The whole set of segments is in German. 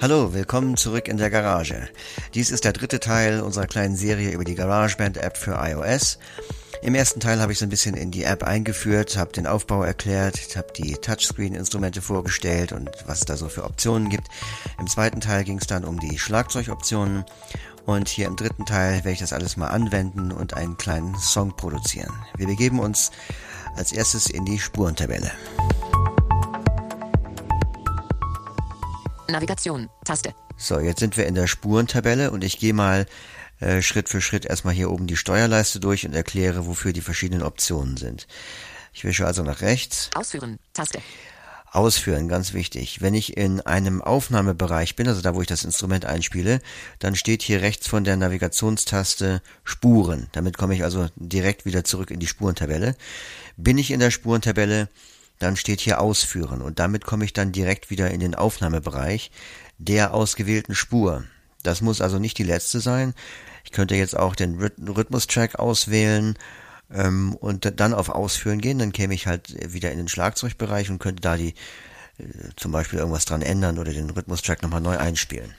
Hallo, willkommen zurück in der Garage. Dies ist der dritte Teil unserer kleinen Serie über die GarageBand-App für iOS. Im ersten Teil habe ich so ein bisschen in die App eingeführt, habe den Aufbau erklärt, habe die Touchscreen-Instrumente vorgestellt und was es da so für Optionen gibt. Im zweiten Teil ging es dann um die Schlagzeugoptionen und hier im dritten Teil werde ich das alles mal anwenden und einen kleinen Song produzieren. Wir begeben uns als erstes in die Spurentabelle. Navigation, Taste. So, jetzt sind wir in der Spurentabelle und ich gehe mal äh, Schritt für Schritt erstmal hier oben die Steuerleiste durch und erkläre, wofür die verschiedenen Optionen sind. Ich wische also nach rechts. Ausführen, Taste. Ausführen, ganz wichtig. Wenn ich in einem Aufnahmebereich bin, also da, wo ich das Instrument einspiele, dann steht hier rechts von der Navigationstaste Spuren. Damit komme ich also direkt wieder zurück in die Spurentabelle. Bin ich in der Spurentabelle, dann steht hier Ausführen und damit komme ich dann direkt wieder in den Aufnahmebereich der ausgewählten Spur. Das muss also nicht die letzte sein. Ich könnte jetzt auch den Rhythmus-Track auswählen ähm, und dann auf Ausführen gehen. Dann käme ich halt wieder in den Schlagzeugbereich und könnte da die äh, zum Beispiel irgendwas dran ändern oder den Rhythmus-Track nochmal neu einspielen.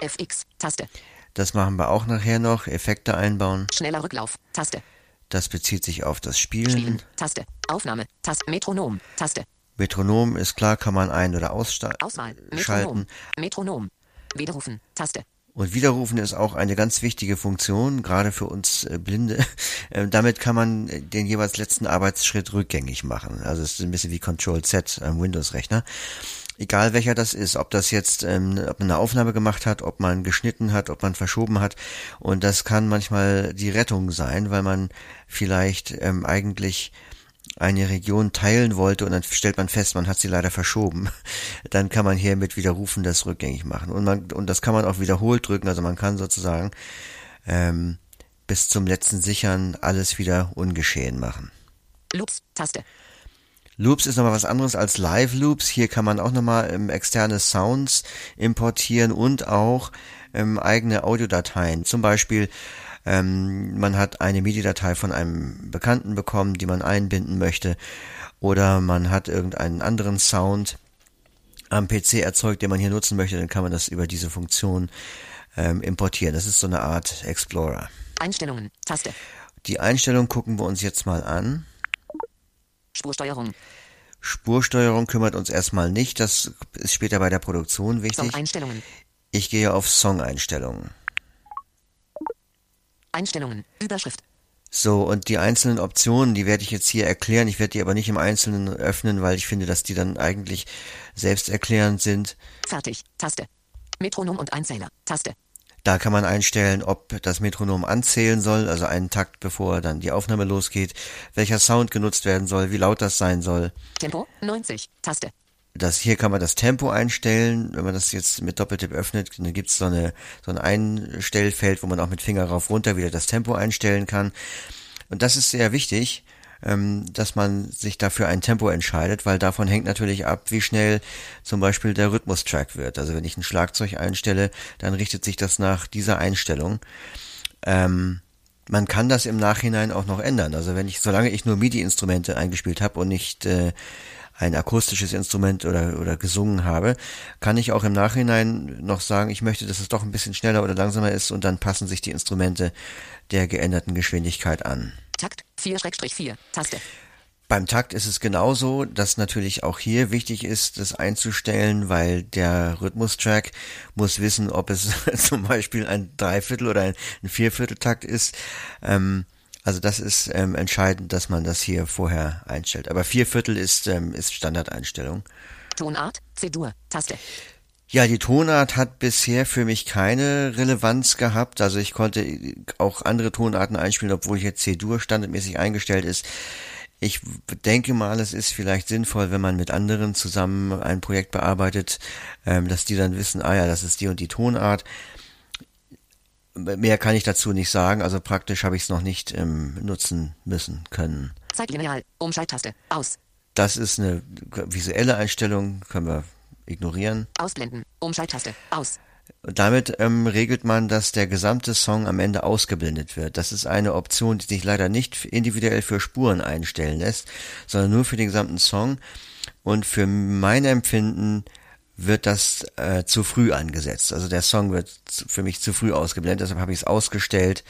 FX, Taste. Das machen wir auch nachher noch. Effekte einbauen. Schneller Rücklauf, Taste. Das bezieht sich auf das Spielen. Spielen, Taste. Aufnahme, Taste. Metronom, Taste. Metronom ist klar, kann man ein- oder ausschalten. Auswahl, Metronom. Metronom. Widerrufen, Taste. Und Widerrufen ist auch eine ganz wichtige Funktion, gerade für uns äh, Blinde. Ähm, damit kann man den jeweils letzten Arbeitsschritt rückgängig machen. Also es ist ein bisschen wie Control Z am Windows-Rechner. Egal welcher das ist, ob das jetzt, ähm, ob man eine Aufnahme gemacht hat, ob man geschnitten hat, ob man verschoben hat. Und das kann manchmal die Rettung sein, weil man vielleicht ähm, eigentlich eine Region teilen wollte und dann stellt man fest, man hat sie leider verschoben, dann kann man hier mit Widerrufen das rückgängig machen. Und man, und das kann man auch wiederholt drücken, also man kann sozusagen ähm, bis zum letzten Sichern alles wieder ungeschehen machen. Loops, Taste. Loops ist nochmal was anderes als Live-Loops. Hier kann man auch nochmal ähm, externe Sounds importieren und auch ähm, eigene Audiodateien. Zum Beispiel ähm, man hat eine MIDI-Datei von einem Bekannten bekommen, die man einbinden möchte, oder man hat irgendeinen anderen Sound am PC erzeugt, den man hier nutzen möchte, dann kann man das über diese Funktion ähm, importieren. Das ist so eine Art Explorer. Einstellungen, Taste. Die Einstellung gucken wir uns jetzt mal an. Spursteuerung. Spursteuerung kümmert uns erstmal nicht, das ist später bei der Produktion wichtig. Song-Einstellungen. Ich gehe auf Song-Einstellungen. Einstellungen. Überschrift. So, und die einzelnen Optionen, die werde ich jetzt hier erklären. Ich werde die aber nicht im Einzelnen öffnen, weil ich finde, dass die dann eigentlich selbsterklärend sind. Fertig. Taste. Metronom und Einzähler. Taste. Da kann man einstellen, ob das Metronom anzählen soll, also einen Takt bevor dann die Aufnahme losgeht, welcher Sound genutzt werden soll, wie laut das sein soll. Tempo 90. Taste. Das hier kann man das Tempo einstellen. Wenn man das jetzt mit Doppeltipp öffnet, dann gibt's so eine so ein Einstellfeld, wo man auch mit Finger rauf runter wieder das Tempo einstellen kann. Und das ist sehr wichtig, ähm, dass man sich dafür ein Tempo entscheidet, weil davon hängt natürlich ab, wie schnell zum Beispiel der Rhythmustrack wird. Also wenn ich ein Schlagzeug einstelle, dann richtet sich das nach dieser Einstellung. Ähm, man kann das im Nachhinein auch noch ändern. Also wenn ich, solange ich nur MIDI-Instrumente eingespielt habe und nicht äh, ein akustisches Instrument oder, oder gesungen habe, kann ich auch im Nachhinein noch sagen, ich möchte, dass es doch ein bisschen schneller oder langsamer ist und dann passen sich die Instrumente der geänderten Geschwindigkeit an. Takt 4-4. Taste. Beim Takt ist es genauso, dass natürlich auch hier wichtig ist, das einzustellen, weil der Rhythmustrack muss wissen, ob es zum Beispiel ein Dreiviertel oder ein Viervierteltakt ist. Ähm, also das ist ähm, entscheidend, dass man das hier vorher einstellt. Aber vier Viertel ist, ähm, ist Standardeinstellung. Tonart, C-Dur, Taste. Ja, die Tonart hat bisher für mich keine Relevanz gehabt. Also ich konnte auch andere Tonarten einspielen, obwohl hier C-Dur standardmäßig eingestellt ist. Ich denke mal, es ist vielleicht sinnvoll, wenn man mit anderen zusammen ein Projekt bearbeitet, ähm, dass die dann wissen, ah ja, das ist die und die Tonart. Mehr kann ich dazu nicht sagen, also praktisch habe ich es noch nicht ähm, nutzen müssen können. Zeitlineal, Umschalttaste, aus. Das ist eine visuelle Einstellung, können wir ignorieren. Ausblenden, Umschalttaste, aus. Und damit ähm, regelt man, dass der gesamte Song am Ende ausgeblendet wird. Das ist eine Option, die sich leider nicht individuell für Spuren einstellen lässt, sondern nur für den gesamten Song. Und für mein Empfinden wird das äh, zu früh angesetzt. Also der Song wird für mich zu früh ausgeblendet, deshalb habe ich es ausgestellt.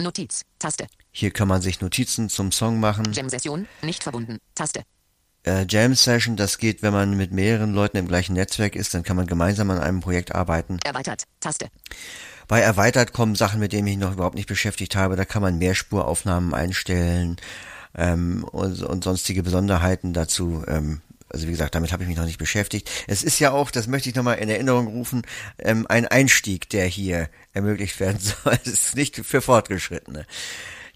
Notiz. Taste. Hier kann man sich Notizen zum Song machen. Jam-Session. Nicht verbunden. Taste. Äh, Jam Session, das geht, wenn man mit mehreren Leuten im gleichen Netzwerk ist, dann kann man gemeinsam an einem Projekt arbeiten. Erweitert. Taste. Bei erweitert kommen Sachen, mit denen ich noch überhaupt nicht beschäftigt habe. Da kann man Mehrspuraufnahmen einstellen ähm, und, und sonstige Besonderheiten dazu. Ähm, also wie gesagt, damit habe ich mich noch nicht beschäftigt. Es ist ja auch, das möchte ich nochmal in Erinnerung rufen, ähm, ein Einstieg, der hier ermöglicht werden soll. Es ist nicht für Fortgeschrittene.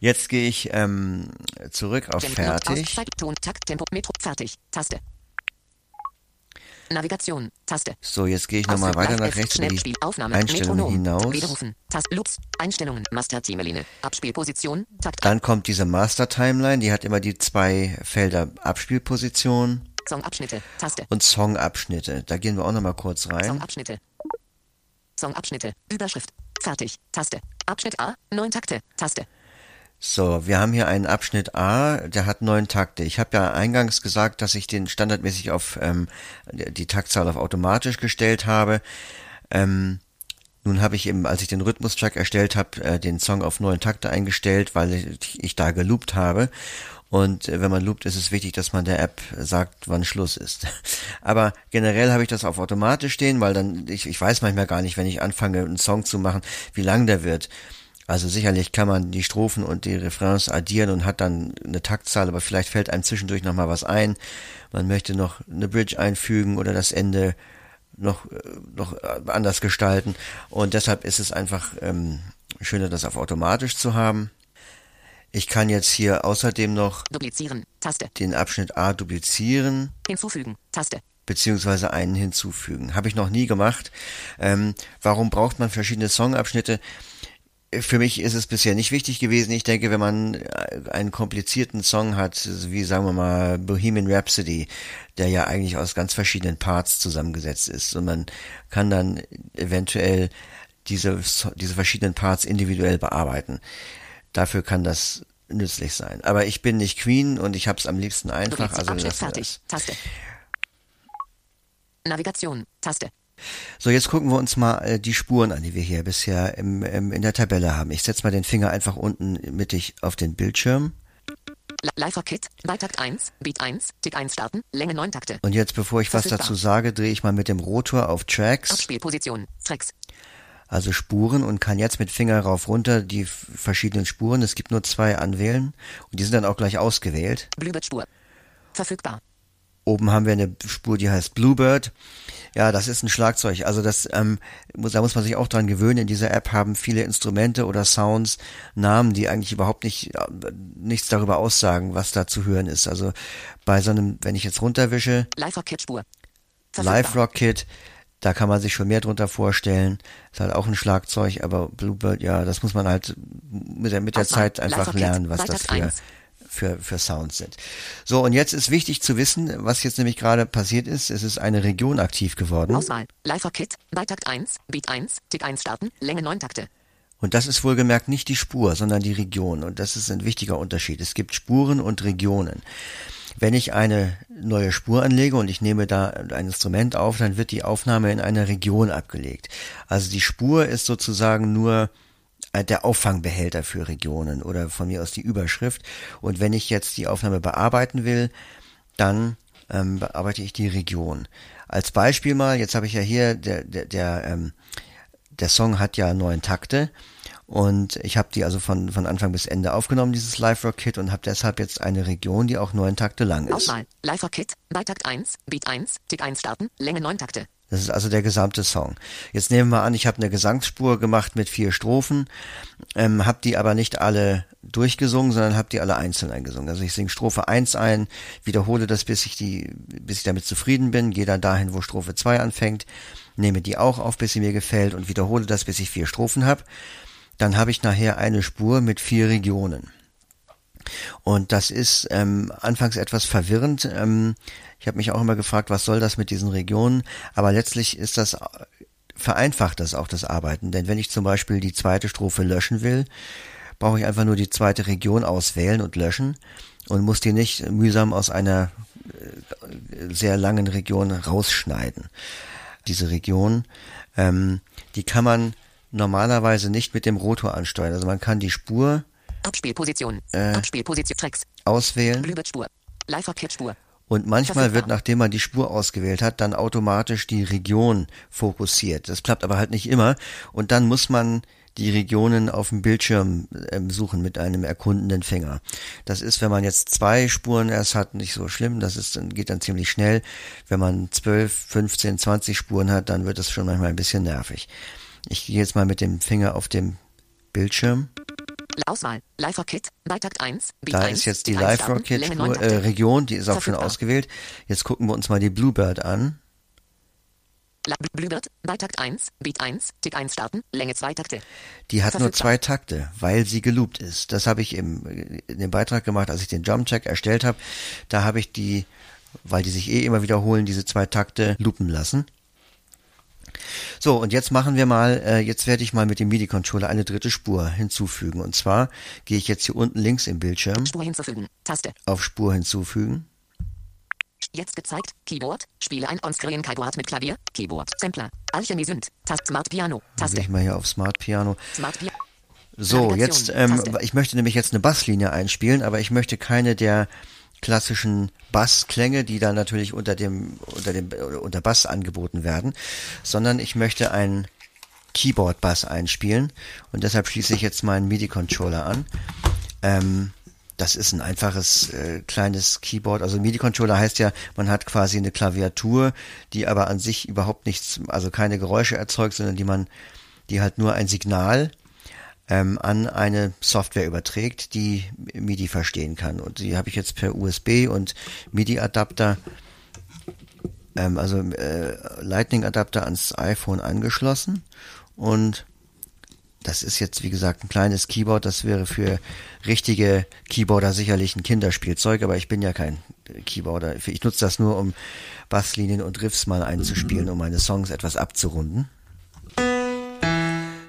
Jetzt gehe ich ähm, zurück auf Jam- Fertig. Ton, Takt, Tempo, Metro. Fertig. Taste. Navigation. Taste. So, jetzt gehe ich nochmal weiter nach rechts Schnellspiel, Aufnahme, Einstellungen Metronom, hinaus. Widerrufen, Tast, Loops, Einstellungen, Master Teameline, Abspielposition, Takt, Dann kommt diese Master Timeline, die hat immer die zwei Felder Abspielposition Songabschnitte, Taste, und Songabschnitte. Da gehen wir auch nochmal kurz rein. Songabschnitte. Songabschnitte, Überschrift, fertig, Taste, Abschnitt A, neun Takte, Taste, So, wir haben hier einen Abschnitt A, der hat neun Takte. Ich habe ja eingangs gesagt, dass ich den standardmäßig auf ähm, die Taktzahl auf automatisch gestellt habe. Ähm, nun habe ich eben, als ich den Rhythmus-Track erstellt habe, äh, den Song auf neun Takte eingestellt, weil ich, ich da geloopt habe. Und äh, wenn man loopt, ist es wichtig, dass man der App sagt, wann Schluss ist. Aber generell habe ich das auf automatisch stehen, weil dann, ich, ich weiß manchmal gar nicht, wenn ich anfange, einen Song zu machen, wie lang der wird. Also sicherlich kann man die Strophen und die Refrains addieren und hat dann eine Taktzahl, aber vielleicht fällt einem zwischendurch noch mal was ein. Man möchte noch eine Bridge einfügen oder das Ende noch, äh, noch äh, anders gestalten. Und deshalb ist es einfach ähm, schöner, das auf automatisch zu haben. Ich kann jetzt hier außerdem noch duplizieren, Taste, den Abschnitt A duplizieren hinzufügen, Taste, beziehungsweise einen hinzufügen. Habe ich noch nie gemacht. Ähm, warum braucht man verschiedene Songabschnitte? Für mich ist es bisher nicht wichtig gewesen. Ich denke, wenn man äh, einen komplizierten Song hat, wie sagen wir mal Bohemian Rhapsody, der ja eigentlich aus ganz verschiedenen Parts zusammengesetzt ist und man kann dann eventuell diese, diese verschiedenen Parts individuell bearbeiten. Dafür kann das nützlich sein. Aber ich bin nicht Queen und ich habe es am liebsten einfach, also Abschnitt fertig, das. Taste, Navigation, Taste, So, jetzt gucken wir uns mal äh, die Spuren an, die wir hier bisher im, im, in der Tabelle haben. Ich setze mal den Finger einfach unten mittig auf den Bildschirm. Li- Live-Kit, Beitakt 1, Beat 1, Tick 1 starten, Länge 9 Takte, Und jetzt, bevor ich was dazu sage, drehe ich mal mit dem Rotor auf Tracks, Abspielposition, Tracks, also Spuren, und kann jetzt mit Finger rauf runter die verschiedenen Spuren, es gibt nur zwei anwählen, und die sind dann auch gleich ausgewählt. Bluebird-Spur, verfügbar, Oben haben wir eine Spur, die heißt Bluebird. Ja, das ist ein Schlagzeug. Also das, ähm, muss, da muss man sich auch dran gewöhnen. In dieser App haben viele Instrumente oder Sounds Namen, die eigentlich überhaupt nicht äh, nichts darüber aussagen, was da zu hören ist. Also bei so einem, wenn ich jetzt runterwische, Live-Kit-Spur, Live Rock Kit, da kann man sich schon mehr drunter vorstellen. Ist halt auch ein Schlagzeug, aber Bluebird, ja, das muss man halt mit der, mit der Auswahl. Zeit einfach Live Rock Kit, lernen, was das für, eins. Für, für Sounds sind. So, und jetzt ist wichtig zu wissen, was jetzt nämlich gerade passiert ist. Es ist eine Region aktiv geworden. Auswahl, Live-Kit, Beitakt 1, Beat 1, Tick 1 starten, Länge 9 Takte, Und das ist wohlgemerkt nicht die Spur, sondern die Region. Und das ist ein wichtiger Unterschied. Es gibt Spuren und Regionen. Wenn ich eine neue Spur anlege und ich nehme da ein Instrument auf, dann wird die Aufnahme in einer Region abgelegt. Also die Spur ist sozusagen nur der Auffangbehälter für Regionen oder von mir aus die Überschrift. Und wenn ich jetzt die Aufnahme bearbeiten will, dann ähm, bearbeite ich die Region. Als Beispiel mal, jetzt habe ich ja hier, der, der, der, ähm, der Song hat ja neun Takte. Und ich habe die also von, von Anfang bis Ende aufgenommen, dieses Live-Rock-Kit und habe deshalb jetzt eine Region, die auch neun Takte lang ist. Auswahl, Live-Kit, Beitakt 1, Beat 1, Tick 1 starten, Länge 9 Takte, Das ist also der gesamte Song. Jetzt nehmen wir an, ich habe eine Gesangsspur gemacht mit vier Strophen, ähm, habe die aber nicht alle durchgesungen, sondern habe die alle einzeln eingesungen. Also ich singe Strophe 1 ein, wiederhole das, bis ich die, bis ich damit zufrieden bin, gehe dann dahin, wo Strophe 2 anfängt, nehme die auch auf, bis sie mir gefällt und wiederhole das, bis ich vier Strophen habe. Dann habe ich nachher eine Spur mit vier Regionen. Und das ist ähm, anfangs etwas verwirrend. Ähm, ich habe mich auch immer gefragt, was soll das mit diesen Regionen? Aber letztlich ist das vereinfacht das auch das Arbeiten. Denn wenn ich zum Beispiel die zweite Strophe löschen will, brauche ich einfach nur die zweite Region auswählen und löschen und muss die nicht mühsam aus einer äh, sehr langen Region rausschneiden. diese Region, ähm, die kann man normalerweise nicht mit dem Rotor ansteuern. Also man kann die Spur Abspielposition. Äh. Abspielposition. Tracks. auswählen Blühbildspur. Live-Spur. und manchmal wird, nachdem man die Spur ausgewählt hat, dann automatisch die Region fokussiert. Das klappt aber halt nicht immer und dann muss man die Regionen auf dem Bildschirm ähm, suchen mit einem erkundenden Finger. Das ist, wenn man jetzt zwei Spuren erst hat, nicht so schlimm. Das ist, dann geht dann ziemlich schnell. Wenn man 12, 15, 20 Spuren hat, dann wird es schon manchmal ein bisschen nervig. Ich gehe jetzt mal mit dem Finger auf dem Bildschirm. Auswahl. Live-Kit. Beitakt 1. Beat Da 1, ist jetzt die Beat 1 Live starten, Rocket Länge 9 äh, die ist auch schon ausgewählt. Jetzt gucken wir uns mal die Bluebird an. Blühbird. Beitakt 1. Beat 1. Tick 1 starten. Länge 2 Takte. Die hat nur zwei Takte, weil sie geloopt ist. Das habe ich im, in dem Beitrag gemacht, als ich den Jump Check erstellt habe. Da habe ich die, weil die sich eh immer wiederholen, diese zwei Takte loopen lassen. So, und jetzt machen wir mal, äh, jetzt werde ich mal mit dem MIDI-Controller eine dritte Spur hinzufügen. Und zwar gehe ich jetzt hier unten links im Bildschirm Spur hinzufügen. Taste. auf Spur hinzufügen. Jetzt gezeigt. Keyboard. Spiele ein On-Screen Keyboard mit Klavier. Keyboard. Sampler. Alchemie Synth. Tast Smart Piano. Gehe Taste. ich mal hier auf Smart Piano. Smart Piano. So, Navigation, jetzt, ähm, Taste. ich möchte nämlich jetzt eine Basslinie einspielen, aber ich möchte keine der klassischen Bassklänge, die dann natürlich unter dem, unter dem, unter Bass angeboten werden, sondern ich möchte einen Keyboard-Bass einspielen und deshalb schließe ich jetzt meinen MIDI-Controller an. Ähm, das ist ein einfaches äh, kleines Keyboard. Also MIDI-Controller heißt ja, man hat quasi eine Klaviatur, die aber an sich überhaupt nichts, also keine Geräusche erzeugt, sondern die man, die halt nur ein Signal ähm, an eine Software überträgt, die MIDI verstehen kann. Und die habe ich jetzt per USB und MIDI-Adapter, ähm, also äh, Lightning-Adapter ans iPhone angeschlossen. Und das ist jetzt, wie gesagt, ein kleines Keyboard. Das wäre für richtige Keyboarder sicherlich ein Kinderspielzeug, aber ich bin ja kein Keyboarder. Ich nutze das nur, um Basslinien und Riffs mal einzuspielen, um meine Songs etwas abzurunden.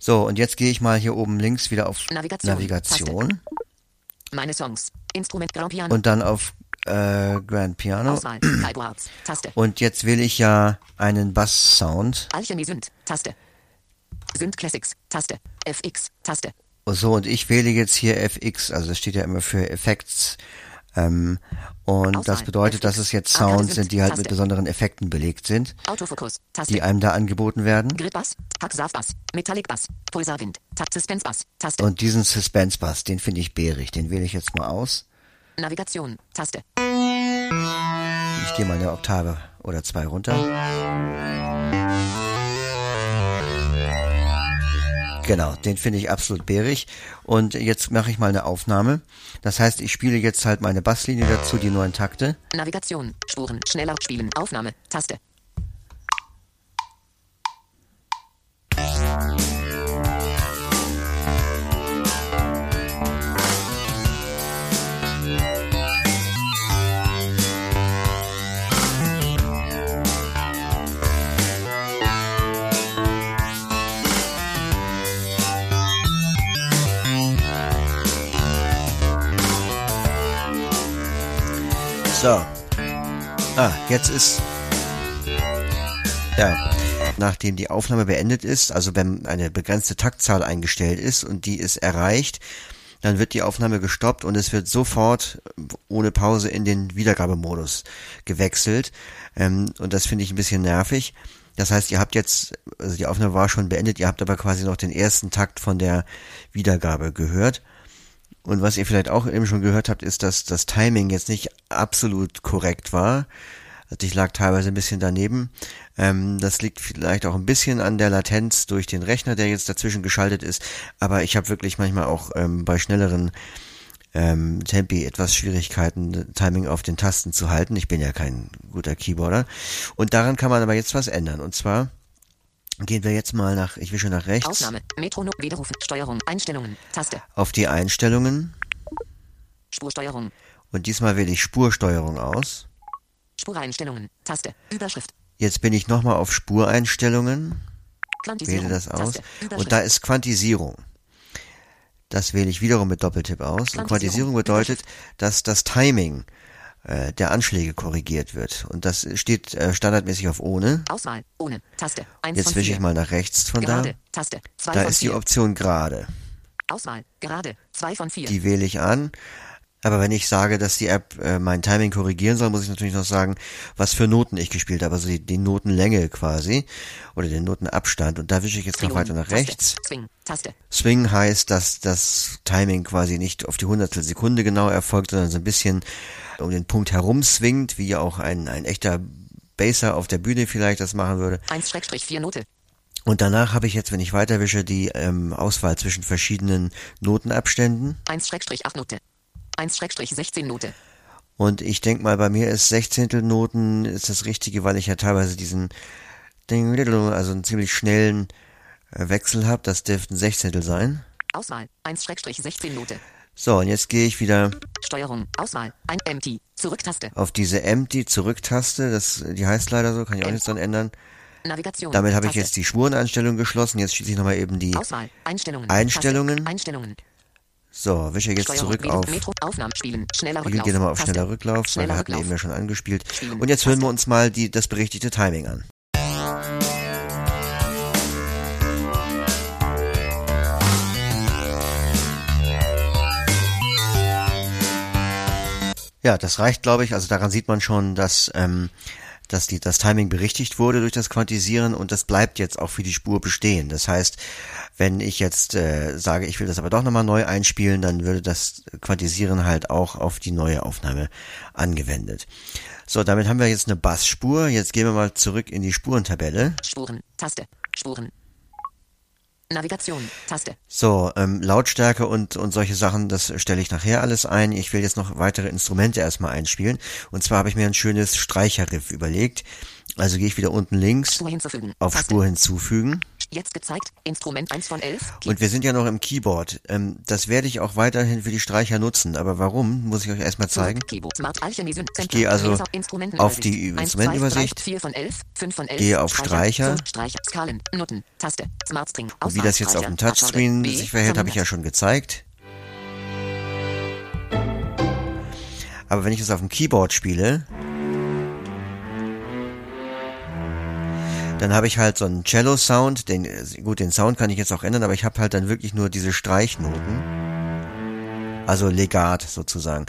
So, und jetzt gehe ich mal hier oben links wieder auf Navigation. Navigation Meine Songs. Instrument Grand Piano. und dann auf äh, Grand Piano. Auswahl. Keyboards. Taste. Und jetzt will ich ja einen Bass-Sound. Alchemie Synth. Taste. Synth Classics. Taste. FX. Taste. So, und ich wähle jetzt hier FX, also das steht ja immer für Effects. Ähm, und Auswahl. das bedeutet, dass es jetzt Sounds sind, die halt mit Taste. besonderen Effekten belegt sind, Autofokus. Taste. die einem da angeboten werden. Bass. Bass. Metallic Bass. Wind. Takt Suspense Bass. Taste. Und diesen den finde ich bärig, den wähle ich jetzt mal aus. Navigation. Taste. Ich gehe mal eine Oktave oder zwei runter. Genau, den finde ich absolut bärig. Und jetzt mache ich mal eine Aufnahme. Das heißt, ich spiele jetzt halt meine Basslinie dazu, die neun Takte. Navigation. Spuren. Schneller spielen. Aufnahme. Taste. Jetzt ist. Ja. Nachdem die Aufnahme beendet ist, also wenn eine begrenzte Taktzahl eingestellt ist und die ist erreicht, dann wird die Aufnahme gestoppt und es wird sofort ohne Pause in den Wiedergabemodus gewechselt. Ähm, und das finde ich ein bisschen nervig. Das heißt, ihr habt jetzt, also die Aufnahme war schon beendet, ihr habt aber quasi noch den ersten Takt von der Wiedergabe gehört. Und was ihr vielleicht auch eben schon gehört habt, ist, dass das Timing jetzt nicht absolut korrekt war. Also ich lag teilweise ein bisschen daneben. Ähm, das liegt vielleicht auch ein bisschen an der Latenz durch den Rechner, der jetzt dazwischen geschaltet ist. Aber ich habe wirklich manchmal auch ähm, bei schnelleren ähm, Tempi etwas Schwierigkeiten, Timing auf den Tasten zu halten. Ich bin ja kein guter Keyboarder. Und daran kann man aber jetzt was ändern. Und zwar gehen wir jetzt mal nach, ich wische nach rechts, Aufnahme. Metronom. Widerrufen. Steuerung. Einstellungen. Taste. auf die Einstellungen. Spursteuerung. Und diesmal wähle ich Spursteuerung aus. Spureinstellungen. Taste. Überschrift. Jetzt bin ich nochmal auf Spureinstellungen, Quantisierung. wähle das aus Taste. und da ist Quantisierung. Das wähle ich wiederum mit Doppeltipp aus. Und Quantisierung. Quantisierung bedeutet, dass das Timing äh, der Anschläge korrigiert wird. Und das steht äh, standardmäßig auf ohne. Auswahl. Ohne. Taste. Jetzt wische ich mal nach rechts von Gerade. da. Taste. Da ist die. Option gerade. Auswahl. Gerade. Zwei von vier. Die wähle ich an. Aber wenn ich sage, dass die App äh, mein Timing korrigieren soll, muss ich natürlich noch sagen, was für Noten ich gespielt habe. Also die, die Notenlänge quasi oder den Notenabstand. Und da wische ich jetzt noch weiter nach rechts. Swing. Taste. Swing heißt, dass das Timing quasi nicht auf die Hundertstel Sekunde genau erfolgt, sondern so ein bisschen um den Punkt herum swingt, wie auch ein, ein echter Basser auf der Bühne vielleicht das machen würde. Eins Schrägstrich vier Note. Und danach habe ich jetzt, wenn ich weiterwische, die ähm, Auswahl zwischen verschiedenen Notenabständen. Eins Schrägstrich acht Note. Eins Schrägstrich sechzehn Note. Und ich denke mal, bei mir ist Sechzehntelnoten ist das Richtige, weil ich ja teilweise diesen Ding, also einen ziemlich schnellen äh, Wechsel habe. Das dürften Sechzehntel sein. Auswahl. Eins Schrägstrich sechzehn Note. So, und jetzt gehe ich wieder Steuerung. Auswahl. Ein Empty. Zurücktaste. auf diese Empty Zurücktaste. Das, die heißt leider so, kann ich auch nichts dran ändern. Navigation. Damit habe ich jetzt die Spureneinstellung geschlossen. Jetzt schließe ich nochmal eben die. Auswahl. Einstellungen. Einstellungen. Taste. Einstellungen. So, wische jetzt Steuerung. zurück auf. Metro. Aufnahmen spielen. Schneller Wir Rücklauf. gehen nochmal auf Taste. schneller Rücklauf, weil wir hatten Rücklauf. eben ja schon angespielt. Spielen. Und jetzt hören Taste. wir uns mal die, das berichtete Timing an. Ja, das reicht, glaube ich. Also daran sieht man schon, dass, ähm, dass die, das Timing berichtigt wurde durch das Quantisieren und das bleibt jetzt auch für die Spur bestehen. Das heißt, wenn ich jetzt äh, sage, ich will das aber doch nochmal neu einspielen, dann würde das Quantisieren halt auch auf die neue Aufnahme angewendet. So, damit haben wir jetzt eine Bassspur. Jetzt gehen wir mal zurück in die Spurentabelle. Spuren. Taste. Spuren. Navigation. Taste. So, ähm, Lautstärke und, und solche Sachen, das stelle ich nachher alles ein. Ich will jetzt noch weitere Instrumente erstmal einspielen. Und zwar habe ich mir ein schönes Streicherriff überlegt. Also gehe ich wieder unten links Spur hinzufügen. auf Taste. Spur hinzufügen. Jetzt gezeigt. Instrument 1 von 11. Key. Und wir sind ja noch im Keyboard. Ähm, das werde ich auch weiterhin für die Streicher nutzen. Aber warum, muss ich euch erstmal zeigen. Ich gehe also auf die Instrumentenübersicht, 4 von 11, 5 von 11. gehe auf Streicher. Und wie das jetzt auf dem Touchscreen sich verhält, habe ich ja schon gezeigt. Aber wenn ich es auf dem Keyboard spiele, dann habe ich halt so einen Cello-Sound, den, gut, den Sound kann ich jetzt auch ändern, aber ich habe halt dann wirklich nur diese Streichnoten. Also Legat sozusagen.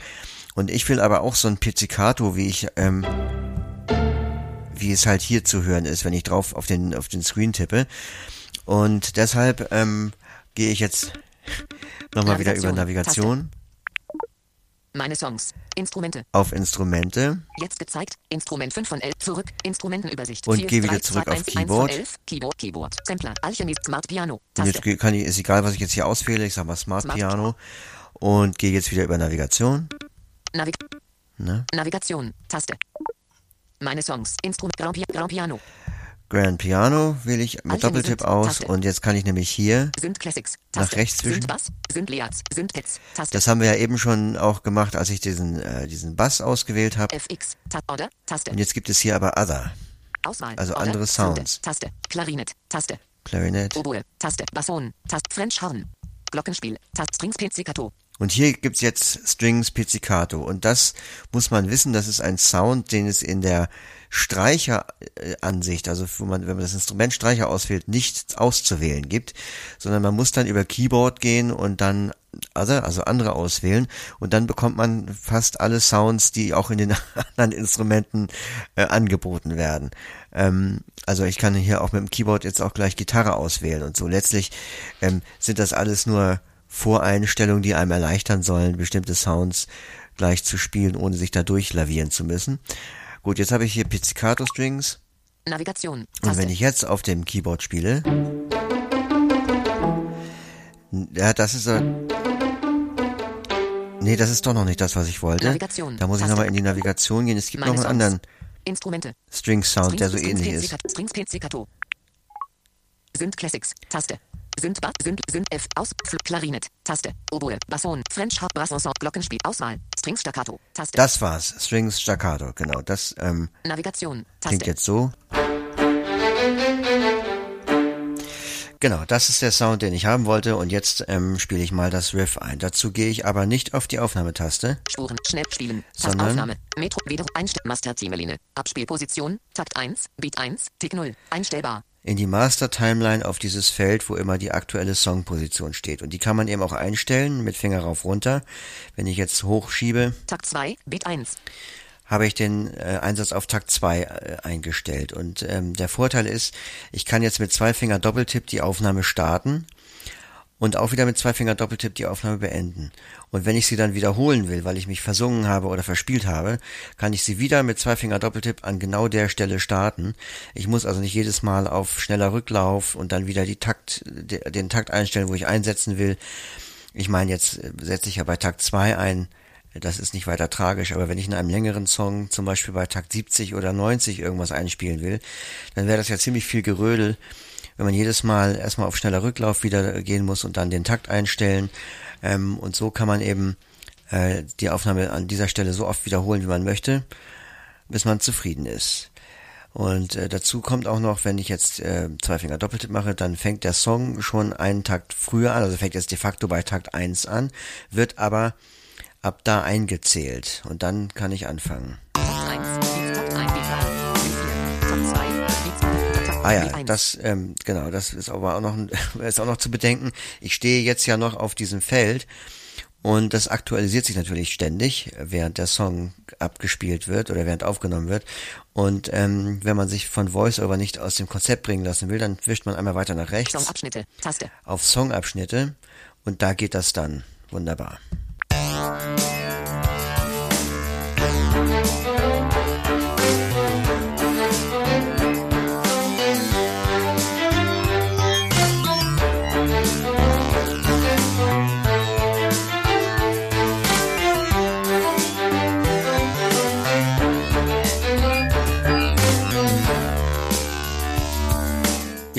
Und ich will aber auch so ein Pizzicato, wie ich, ähm, wie es halt hier zu hören ist, wenn ich drauf auf den, auf den Screen tippe. Und deshalb ähm, gehe ich jetzt nochmal wieder über Navigation. Meine Songs. Instrumente. auf Instrumente Jetzt gezeigt. Instrument 5 von 11. Zurück. Instrumentenübersicht. Und 4, geh wieder 3, zurück 2, auf 1, Keyboard. 1 von 11. Keyboard. Keyboard. Sampler. Alchemy. Smart Piano. Und Taste. jetzt ge- kann ich, ist egal, was ich jetzt hier auswähle, ich sag mal Smart Smart. Piano und gehe jetzt wieder über Navigation. Navig Ne? Navigation. Taste. Meine Songs. Instrument. Grand, Grand Piano. Grand Piano wähle ich mit Doppeltipp aus und jetzt kann ich nämlich hier, Classics. Nach rechts zwischen. Sind Bass. Leats. Hits. Das haben wir ja eben schon auch gemacht, als ich diesen, äh, diesen Bass ausgewählt habe. FX. Ta Order. Taste. Und jetzt gibt es hier aber Other, Auswahl. also Order. andere Sounds. Taste. Klarinett. Taste. Clarinet. Oboe. Taste. Basson. Taste. French Horn. Glockenspiel. Taste. Strings Pizzicato. Und hier gibt's jetzt Strings Pizzicato. Und das muss man wissen, das ist ein Sound, den es in der Streicheransicht, also wo man, wenn man das Instrument Streicher auswählt, nicht auszuwählen gibt, sondern man muss dann über Keyboard gehen und dann also, also andere auswählen und dann bekommt man fast alle Sounds, die auch in den anderen Instrumenten äh, angeboten werden. Ähm, also ich kann hier auch mit dem Keyboard jetzt auch gleich Gitarre auswählen und so. Letztlich ähm, sind das alles nur Voreinstellungen, die einem erleichtern sollen, bestimmte Sounds gleich zu spielen, ohne sich da durchlavieren zu müssen. Gut, jetzt habe ich hier Pizzicato Strings Navigation. und Taste. wenn ich jetzt auf dem Keyboard spiele, ja, das ist Nee, das ist doch noch nicht das, was ich wollte. Navigation. Da muss ich nochmal in die Navigation gehen. Es gibt Meine noch einen Songs. anderen Instrumente. String Sound, der so Strings- ähnlich Strings ist. Strings Pizzicato. Sind Classics. Taste. Bass. Sind, sind F. Aus. Klarinett. Taste. Oboe. Basson. French Harp. Brass. Glockenspiel. Auswahl. Strings Staccato. Taste. Das war's. Strings Staccato, genau. Das ähm, Navigation. klingt Taste. jetzt so. Genau, das ist der Sound, den ich haben wollte und jetzt ähm, spiele ich mal das Riff ein. Dazu gehe ich aber nicht auf die Aufnahmetaste. Spuren, schnell spielen, Sondern- Tastaufnahme, Metro, wieder, Einstell, Master, Abspielposition, Takt 1, Beat 1, Tick 0, einstellbar, in die Master Timeline auf dieses Feld, wo immer die aktuelle Songposition steht. Und die kann man eben auch einstellen mit Finger rauf runter. Wenn ich jetzt hochschiebe, Takt 2, Beat 1, habe ich den äh, Einsatz auf Takt 2 äh, eingestellt. Und ähm, der Vorteil ist, ich kann jetzt mit zwei Finger Doppeltipp die Aufnahme starten und auch wieder mit zwei Finger Doppeltipp die Aufnahme beenden. Und wenn ich sie dann wiederholen will, weil ich mich versungen habe oder verspielt habe, kann ich sie wieder mit zwei Finger Doppeltipp an genau der Stelle starten. Ich muss also nicht jedes Mal auf schneller Rücklauf und dann wieder die Takt, de- den Takt einstellen, wo ich einsetzen will. Ich meine, jetzt äh, setze ich ja bei Takt 2 ein. Das ist nicht weiter tragisch, aber wenn ich in einem längeren Song, zum Beispiel bei Takt 70 oder 90 irgendwas einspielen will, dann wäre das ja ziemlich viel Gerödel, wenn man jedes Mal erstmal auf schneller Rücklauf wieder gehen muss und dann den Takt einstellen. Ähm, und so kann man eben äh, die Aufnahme an dieser Stelle so oft wiederholen, wie man möchte, bis man zufrieden ist. Und äh, dazu kommt auch noch, wenn ich jetzt äh, zwei Finger Doppeltipp mache, dann fängt der Song schon einen Takt früher an, also fängt jetzt de facto bei Takt 1 an, wird aber ab da eingezählt und dann kann ich anfangen. Takt 1, Beat, Takt 1, Beat 3, Beat 4, Takt 2, Beat 2, Takt Ah ja, Beat 1. das ähm, genau, das ist aber auch noch ist auch noch zu bedenken. Ich stehe jetzt ja noch auf diesem Feld und das aktualisiert sich natürlich ständig, während der Song abgespielt wird oder während aufgenommen wird. Und ähm, wenn man sich von VoiceOver nicht aus dem Konzept bringen lassen will, dann wischt man einmal weiter nach rechts Songabschnitte, Taste, auf Songabschnitte und da geht das dann wunderbar.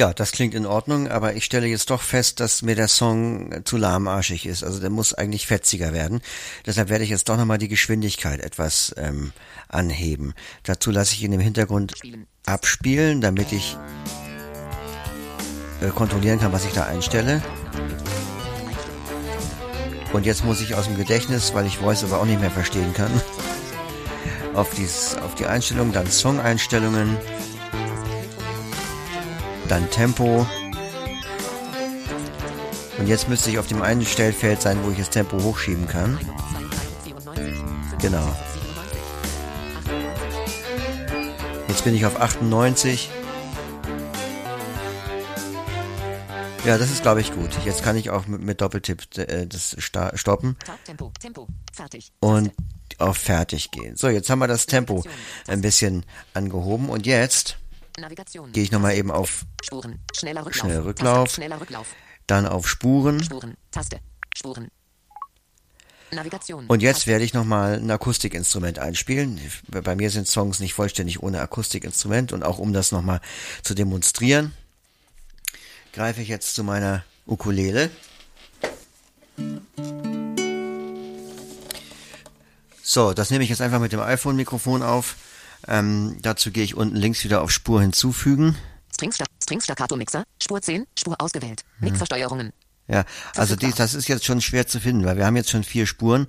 Ja, das klingt in Ordnung, aber ich stelle jetzt doch fest, dass mir der Song zu lahmarschig ist. Also der muss eigentlich fetziger werden. Deshalb werde ich jetzt doch nochmal die Geschwindigkeit etwas ähm, anheben. Dazu lasse ich ihn im Hintergrund spielen, abspielen, damit ich äh, kontrollieren kann, was ich da einstelle. Und jetzt muss ich aus dem Gedächtnis, weil ich Voice aber auch nicht mehr verstehen kann, auf, dies, auf die Einstellung, dann Song-Einstellungen, dann Tempo. Und jetzt müsste ich auf dem einen Stellfeld sein, wo ich das Tempo hochschieben kann. 94, Genau. Jetzt bin ich auf 98. Ja, das ist, glaube ich, gut. Jetzt kann ich auch mit, mit Doppeltipp äh, das stoppen Takt, Tempo, Tempo, fertig, und auf Fertig gehen. So, jetzt haben wir das Tempo ein bisschen angehoben und jetzt Navigation, gehe ich nochmal eben auf, Spuren, schneller Rücklauf, Schneller Rücklauf. Taste, schneller Rücklauf, dann auf Spuren. Spuren, Taste, Spuren, Navigation, und jetzt Taste, werde ich nochmal ein Akustikinstrument einspielen. Bei mir sind Songs nicht vollständig ohne Akustikinstrument. Und auch um das nochmal zu demonstrieren, greife ich jetzt zu meiner Ukulele. So, das nehme ich jetzt einfach mit dem iPhone-Mikrofon auf. Ähm, dazu gehe ich unten links wieder auf Spur hinzufügen. Strings Staccato Mixer, Spur 10, Spur ausgewählt, Mixversteuerungen, Ja, also die, das ist jetzt schon schwer zu finden, weil wir haben jetzt schon vier Spuren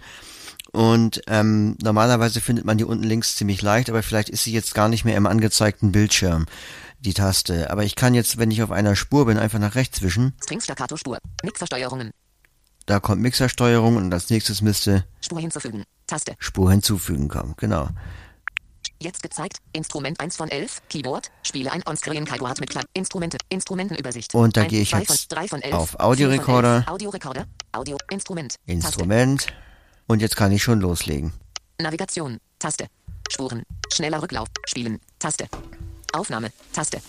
und ähm, normalerweise findet man die unten links ziemlich leicht, aber vielleicht ist sie jetzt gar nicht mehr im angezeigten Bildschirm, die Taste. Aber ich kann jetzt, wenn ich auf einer Spur bin, einfach nach rechts wischen. Strings Staccato Spur, Mixversteuerungen, Da kommt Mixersteuerung und als nächstes müsste Spur hinzufügen, Taste, Spur hinzufügen kommen. Genau. Jetzt gezeigt, Instrument 1 von 11, Keyboard, spiele ein Onscreen Keyboard mit Klein, Instrumente, Instrumentenübersicht. Und da gehe ich jetzt von, drei von 11, auf Audiorekorder. 11, Audiorekorder, Audio, Instrument, Instrument. Und jetzt kann ich schon loslegen. Navigation, Taste. Spuren, schneller Rücklauf, Spielen, Taste. Aufnahme, Taste.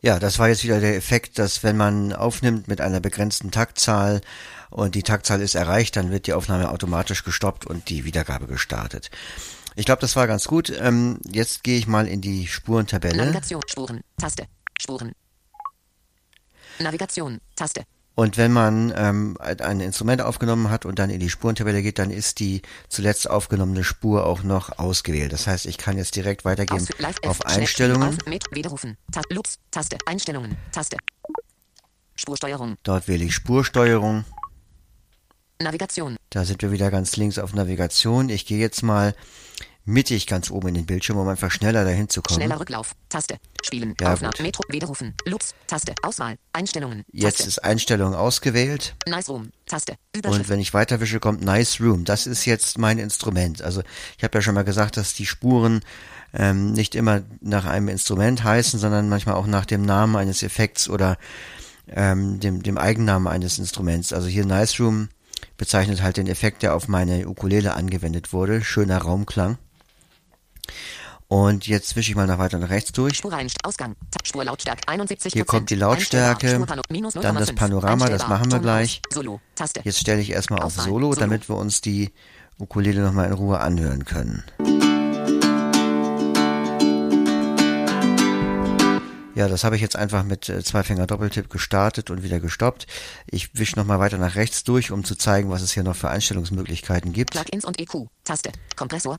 Ja, das war jetzt wieder der Effekt, dass wenn man aufnimmt mit einer begrenzten Taktzahl und die Taktzahl ist erreicht, dann wird die Aufnahme automatisch gestoppt und die Wiedergabe gestartet. Ich glaube, das war ganz gut. Ähm, jetzt gehe ich mal in die Spurentabelle. Navigation, Spuren, Taste, Spuren. Navigation, Taste, und wenn man ähm, ein Instrument aufgenommen hat und dann in die Spurentabelle geht, dann ist die zuletzt aufgenommene Spur auch noch ausgewählt. Das heißt, ich kann jetzt direkt weitergehen Aus, auf Einstellungen. Ta Loops, Taste, Einstellungen, Taste. Spursteuerung, Dort wähle ich Spursteuerung. Navigation, Da sind wir wieder ganz links auf Navigation. Ich gehe jetzt mal mittig ganz oben in den Bildschirm, um einfach schneller dahin zu kommen. schneller Rücklauf, Taste, Spielen, Ja, Aufnahme, gut. Metro, widerrufen, Loops, Taste, Auswahl, Einstellungen, Jetzt Taste, ist Einstellung ausgewählt. Nice Room, Taste, Und wenn ich weiterwische, kommt Nice Room. Das ist jetzt mein Instrument. Also ich habe ja schon mal gesagt, dass die Spuren ähm, nicht immer nach einem Instrument heißen, sondern manchmal auch nach dem Namen eines Effekts oder ähm, dem, dem Eigennamen eines Instruments. Also hier Nice Room bezeichnet halt den Effekt, der auf meine Ukulele angewendet wurde. Schöner Raumklang. Und jetzt wische ich mal nach weiter nach rechts durch. Spur rein, Ausgang, Ta Spur Lautstärke 71 Hier kommt die Lautstärke, dann das 0,5, Panorama, das machen wir gleich. Jetzt stelle ich erstmal auf Solo, damit wir uns die Ukulele nochmal in Ruhe anhören können. Ja, das habe ich jetzt einfach mit äh, zwei Finger Doppeltipp gestartet und wieder gestoppt. Ich wische nochmal weiter nach rechts durch, um zu zeigen, was es hier noch für Einstellungsmöglichkeiten gibt. Plugins und EQ, Taste, Kompressor,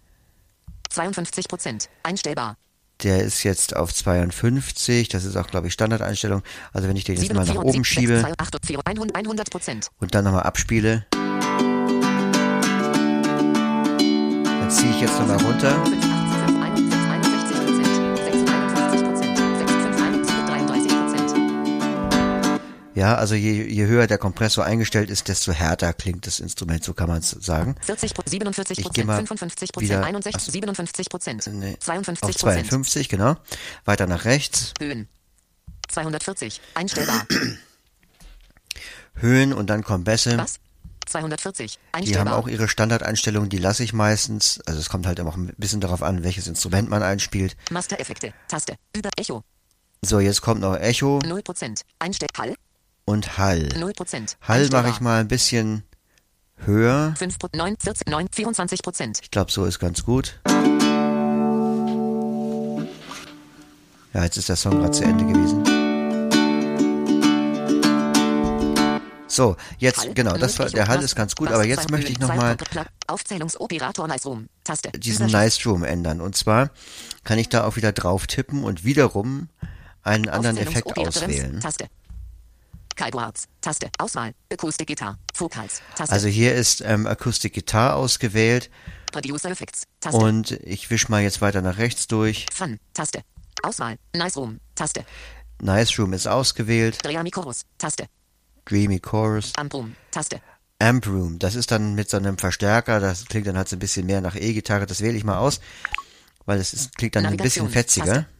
52. Prozent, einstellbar, Der ist jetzt auf 52, das ist auch, glaube ich, Standardeinstellung. Also wenn ich den jetzt mal nach oben 74, schiebe. 6, 2, 8, 4, 100 Prozent, und dann nochmal abspiele, dann ziehe ich jetzt nochmal runter. Ja, also je, je höher der Kompressor eingestellt ist, desto härter klingt das Instrument, so kann man es sagen. 40 Prozent, 47 Ich geh Prozent, mal 55 wieder- Prozent, 61, Achso. 57 Prozent, Nee, 52 auf Prozent, 52, genau. Weiter nach rechts, Höhen, 240, einstellbar, Höhen und dann kommen Bässe. Bass, 240, Die haben einstellbar, auch ihre Standardeinstellungen, die lasse ich meistens. Also es kommt halt immer auch ein bisschen darauf an, welches Instrument man einspielt. Mastereffekte, Taste, über Echo, So, jetzt kommt noch Echo 0 Prozent, Einstell, Hall, und Hall. 0 Prozent, Hall mache ich mal ein bisschen höher. 5 9, 40, 9, 24 Prozent, Ich glaube, so ist ganz gut. Ja, jetzt ist der Song gerade zu Ende gewesen. So, jetzt, Hall, genau, das war, der Hall ist ganz gut, aber jetzt möchte ich nochmal diesen Nice Room ändern. Und zwar kann ich da auch wieder drauf tippen und wiederum einen anderen Effekt auswählen. Taste. Keyboards, Taste, Auswahl, Acoustic Vocals, Taste, Also hier ist ähm, Acoustic Guitar ausgewählt. Producer Effects, Taste, und ich wisch mal jetzt weiter nach rechts durch. Fun, Taste, Auswahl, Nice Room, Taste, Nice Room ist ausgewählt. Dreamy Chorus, Taste, Dreamy Chorus. Amp Room, Taste, Amp Room, das ist dann mit so einem Verstärker, das klingt dann halt so ein bisschen mehr nach E-Gitarre, das wähle ich mal aus, weil es ist, klingt dann ein bisschen Navigation, fetziger. Taste.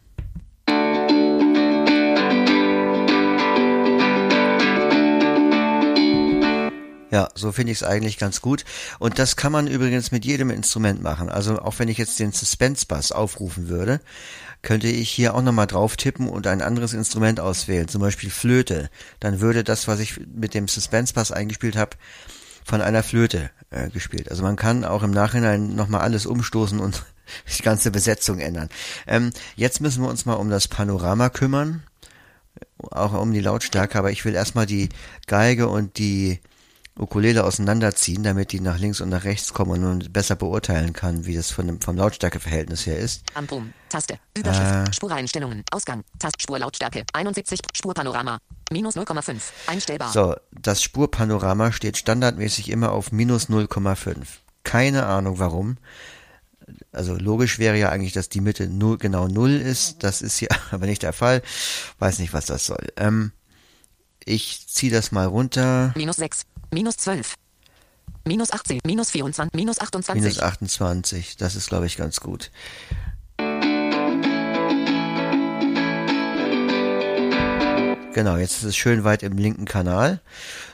Ja, so finde ich es eigentlich ganz gut. Und das kann man übrigens mit jedem Instrument machen. Also auch wenn ich jetzt den Suspense Bass aufrufen würde, könnte ich hier auch nochmal drauf tippen und ein anderes Instrument auswählen, zum Beispiel Flöte. Dann würde das, was ich mit dem Suspense Bass eingespielt habe, von einer Flöte äh, gespielt. Also man kann auch im Nachhinein nochmal alles umstoßen und die ganze Besetzung ändern. Ähm, jetzt müssen wir uns mal um das Panorama kümmern, auch um die Lautstärke, aber ich will erstmal die Geige und die Ukulele auseinanderziehen, damit die nach links und nach rechts kommen und man besser beurteilen kann, wie das von dem, vom Lautstärkeverhältnis her ist. Amp Room, Taste, Überschrift, Äh. Spureinstellungen, Ausgang, Tast, Spurlautstärke, 71, Spurpanorama, minus 0,5, einstellbar, So, das Spurpanorama steht standardmäßig immer auf minus 0,5. Keine Ahnung warum. Also logisch wäre ja eigentlich, dass die Mitte null, genau null ist. Das ist hier aber nicht der Fall. Weiß nicht, was das soll. Ähm, ich ziehe das mal runter. minus 6, minus 12, minus 18, minus 24, minus 28, Minus 28. Das ist, glaube ich, ganz gut. Genau, jetzt ist es schön weit im linken Kanal.